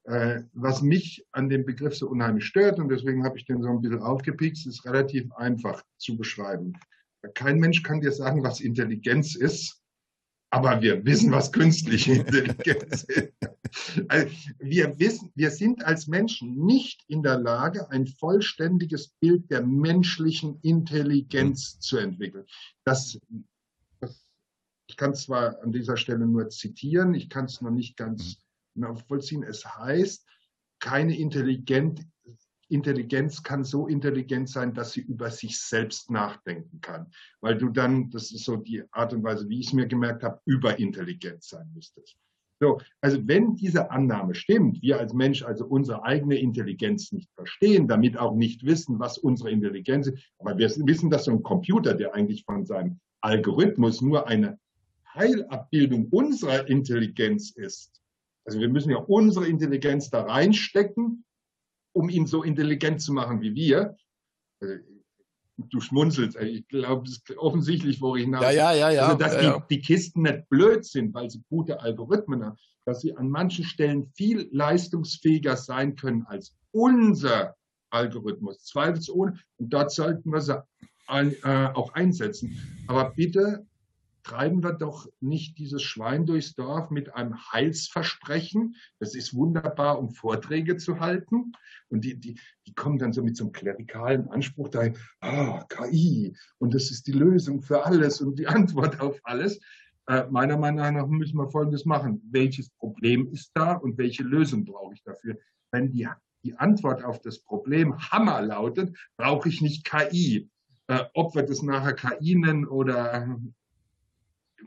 Äh, was mich an dem Begriff so unheimlich stört, und deswegen habe ich den so ein bisschen aufgepikst, ist relativ einfach zu beschreiben. Kein Mensch kann dir sagen, was Intelligenz ist, aber wir wissen, was künstliche Intelligenz ist. Also wir wissen, wir sind als Menschen nicht in der Lage, ein vollständiges Bild der menschlichen Intelligenz hm. zu entwickeln. Das, das ich kann zwar an dieser Stelle nur zitieren, ich kann es noch nicht ganz hm. nachvollziehen. Es heißt, keine intelligent, Intelligenz kann so intelligent sein, dass sie über sich selbst nachdenken kann. Weil du dann, das ist so die Art und Weise, wie ich es mir gemerkt habe, überintelligent sein müsstest. So, also wenn diese Annahme stimmt, wir als Mensch also unsere eigene Intelligenz nicht verstehen, damit auch nicht wissen, was unsere Intelligenz ist, aber wir wissen, dass so ein Computer, der eigentlich von seinem Algorithmus nur eine Heilabbildung unserer Intelligenz ist. Also wir müssen ja unsere Intelligenz da reinstecken um ihn so intelligent zu machen wie wir. Also, du schmunzelst, ich glaube, das ist offensichtlich, wo ich hinaus. Ja, ja, ja, ja. Also, dass ja. Die, die, Kisten nicht blöd sind, weil sie gute Algorithmen haben, dass sie an manchen Stellen viel leistungsfähiger sein können als unser Algorithmus. Zweifelsohne. Und dort sollten wir sie ein, äh, auch einsetzen. Aber bitte treiben wir doch nicht dieses Schwein durchs Dorf mit einem Heilsversprechen. Das ist wunderbar, um Vorträge zu halten. Und die, die, die kommen dann so mit so einem klerikalen Anspruch dahin, ah, KI, und das ist die Lösung für alles und die Antwort auf alles. Äh, meiner Meinung nach müssen wir Folgendes machen. Welches Problem ist da und welche Lösung brauche ich dafür? Wenn die, die Antwort auf das Problem Hammer lautet, brauche ich nicht KI. Äh, ob wir das nachher KI nennen oder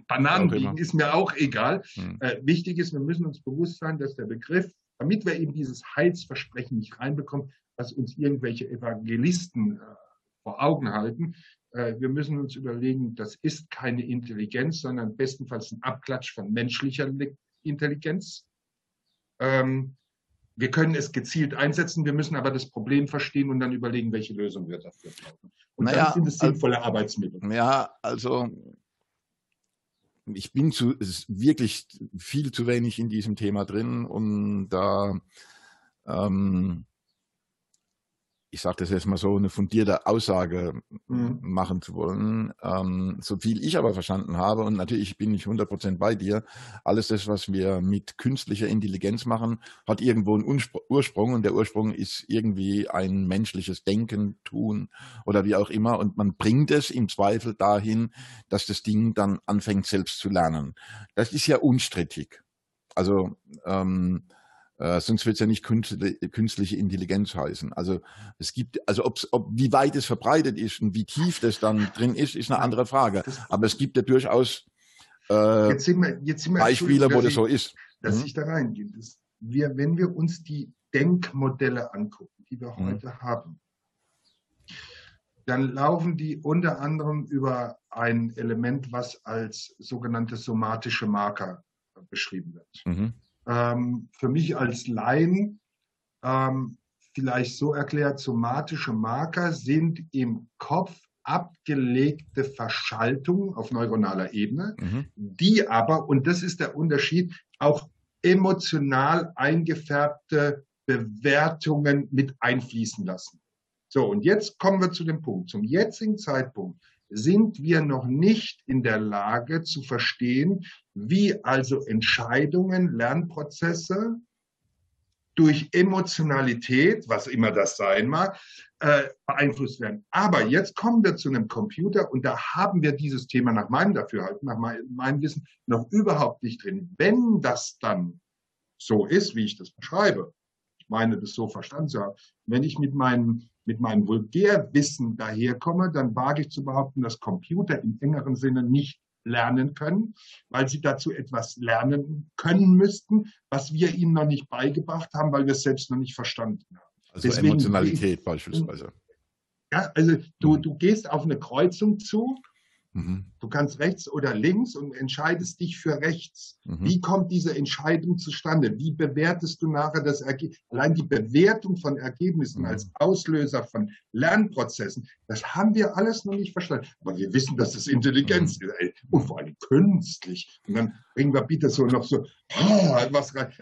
Bananen liegen, ist mir auch egal. Hm. Äh, wichtig ist, wir müssen uns bewusst sein, dass der Begriff, damit wir eben dieses Heilsversprechen nicht reinbekommen, was uns irgendwelche Evangelisten äh, vor Augen halten, äh, wir müssen uns überlegen, das ist keine Intelligenz, sondern bestenfalls ein Abklatsch von menschlicher Intelligenz. Ähm, wir können es gezielt einsetzen, wir müssen aber das Problem verstehen und dann überlegen, welche Lösung wir dafür brauchen. Und naja, dann sind es sinnvolle also, Arbeitsmittel. Ja, also ich bin zu, wirklich viel zu wenig in diesem Thema drin, um da ähm, ich sage das jetzt mal so, eine fundierte Aussage mhm. machen zu wollen. Ähm, so viel ich aber verstanden habe, und natürlich bin ich 100% bei dir, alles das, was wir mit künstlicher Intelligenz machen, hat irgendwo einen Ursprung und der Ursprung ist irgendwie ein menschliches Denken, Tun oder wie auch immer und man bringt es im Zweifel dahin, dass das Ding dann anfängt selbst zu lernen. Das ist ja unstrittig. Also ähm, Äh, sonst wird es ja nicht künstliche Intelligenz heißen. Also es gibt, also ob's, ob wie weit es verbreitet ist und wie tief das dann drin ist, ist eine andere Frage. Aber es gibt ja durchaus äh, jetzt sind wir, jetzt sind wir Beispiele, wo das ich, so ist. Dass mhm. ich da reingehe. Wir, wenn wir uns die Denkmodelle angucken, die wir mhm. heute haben, dann laufen die unter anderem über ein Element, was als sogenannte somatische Marker beschrieben wird. Mhm ähm, für mich als Laien ähm, vielleicht so erklärt, somatische Marker sind im Kopf abgelegte Verschaltungen auf neuronaler Ebene, mhm. die aber, und das ist der Unterschied, auch emotional eingefärbte Bewertungen mit einfließen lassen. So, und jetzt kommen wir zu dem Punkt. Zum jetzigen Zeitpunkt sind wir noch nicht in der Lage zu verstehen, wie also Entscheidungen, Lernprozesse durch Emotionalität, was immer das sein mag, äh, beeinflusst werden. Aber jetzt kommen wir zu einem Computer und da haben wir dieses Thema nach meinem Dafürhalten, nach meinem Wissen noch überhaupt nicht drin. Wenn das dann so ist, wie ich das beschreibe, ich meine, das so verstanden zu haben, wenn ich mit meinem mit meinem Vulgärwissen daherkomme, dann wage ich zu behaupten, dass Computer im engeren Sinne nicht lernen können, weil sie dazu etwas lernen können müssten, was wir ihnen noch nicht beigebracht haben, weil wir es selbst noch nicht verstanden haben. Also Deswegen, Emotionalität beispielsweise. Ja, also du, du gehst auf eine Kreuzung zu Mhm. Du kannst rechts oder links und entscheidest dich für rechts. Mhm. Wie kommt diese Entscheidung zustande? Wie bewertest du nachher das Ergebnis? Allein die Bewertung von Ergebnissen mhm. als Auslöser von Lernprozessen, das haben wir alles noch nicht verstanden. Aber wir wissen, dass es Intelligenz mhm. ist. Ey. Und vor allem künstlich. Und dann bringen wir bitte so noch so oh, was rein.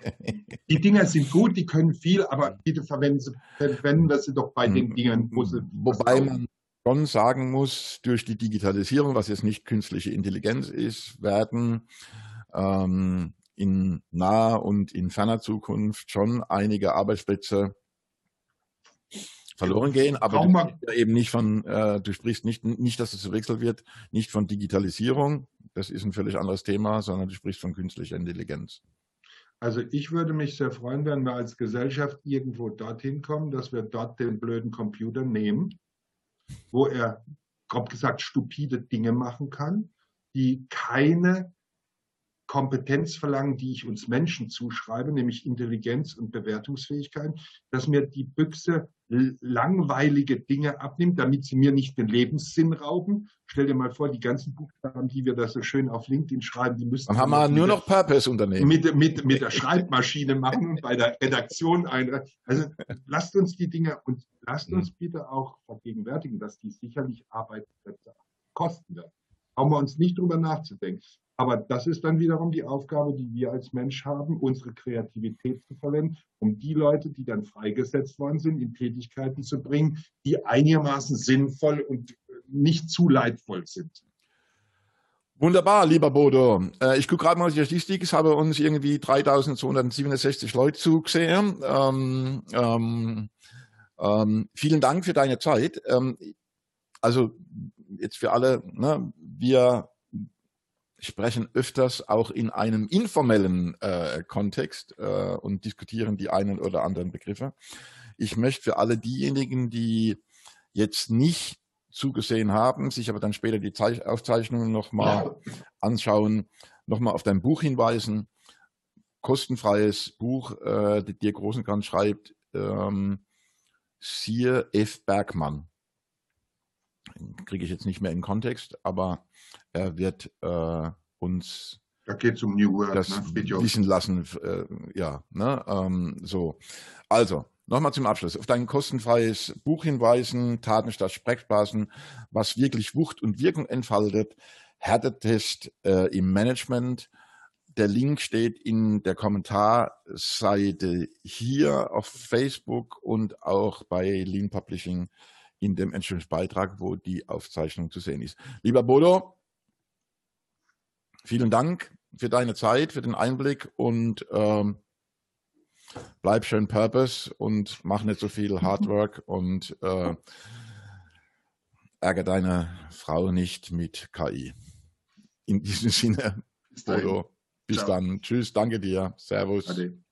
Die Dinger sind gut, die können viel, aber bitte verwenden, sie, verwenden wir sie doch bei den mhm. Dingen. Wobei man schon sagen muss, durch die Digitalisierung, was jetzt nicht künstliche Intelligenz ist, werden ähm, in naher und in ferner Zukunft schon einige Arbeitsplätze verloren gehen, aber du sprichst eben nicht von, äh, du sprichst nicht, nicht, dass es verwechselt wird, nicht von Digitalisierung, das ist ein völlig anderes Thema, sondern du sprichst von künstlicher Intelligenz. Also ich würde mich sehr freuen, wenn wir als Gesellschaft irgendwo dorthin kommen, dass wir dort den blöden Computer nehmen wo er, grob gesagt, stupide Dinge machen kann, die keine Kompetenz verlangen, die ich uns Menschen zuschreibe, nämlich Intelligenz und Bewertungsfähigkeit, dass mir die Büchse langweilige Dinge abnimmt, damit sie mir nicht den Lebenssinn rauben. Stell dir mal vor, die ganzen Buchstaben, die wir da so schön auf LinkedIn schreiben, die müssen. Dann haben wir nur noch Purpose-Unternehmen. Mit, mit, mit der Schreibmaschine machen bei der Redaktion ein. Also lasst uns die Dinge und lasst uns bitte auch vergegenwärtigen, dass die sicherlich Arbeitsplätze kosten werden. Brauchen wir uns nicht drüber nachzudenken. Aber das ist dann wiederum die Aufgabe, die wir als Mensch haben, unsere Kreativität zu verwenden, um die Leute, die dann freigesetzt worden sind, in Tätigkeiten zu bringen, die einigermaßen sinnvoll und nicht zu leidvoll sind. Wunderbar, lieber Bodo. Äh, ich gucke gerade mal die Statistik. Es haben uns irgendwie 3267 Leute zugesehen. Ähm, ähm, ähm, vielen Dank für deine Zeit. Ähm, also jetzt für alle, ne, wir sprechen öfters auch in einem informellen äh, Kontext äh, und diskutieren die einen oder anderen Begriffe. Ich möchte für alle diejenigen, die jetzt nicht zugesehen haben, sich aber dann später die Zeich Aufzeichnungen nochmal anschauen, nochmal auf dein Buch hinweisen. Kostenfreies Buch, äh, dir Großenkranz schreibt, ähm, siehe F. Bergmann. Kriege ich jetzt nicht mehr in Kontext, aber er wird äh, uns da geht um New Work, das ne? wissen lassen. Äh, ja, ne? Ähm, so. Also, nochmal zum Abschluss. Auf dein kostenfreies Buch hinweisen, Taten statt Sprechblasen, was wirklich Wucht und Wirkung entfaltet. Härtetest äh, im Management. Der Link steht in der Kommentarseite hier auf Facebook und auch bei Lean Publishing in dem Entschuldigungsbeitrag, wo die Aufzeichnung zu sehen ist. Lieber Bodo, vielen Dank für deine Zeit, für den Einblick und ähm, bleib schön Purpose und mach nicht so viel Hardwork und äh, ärgere deine Frau nicht mit KI. In diesem Sinne, Bodo, bis Ciao. dann. Tschüss, danke dir. Servus. Ade.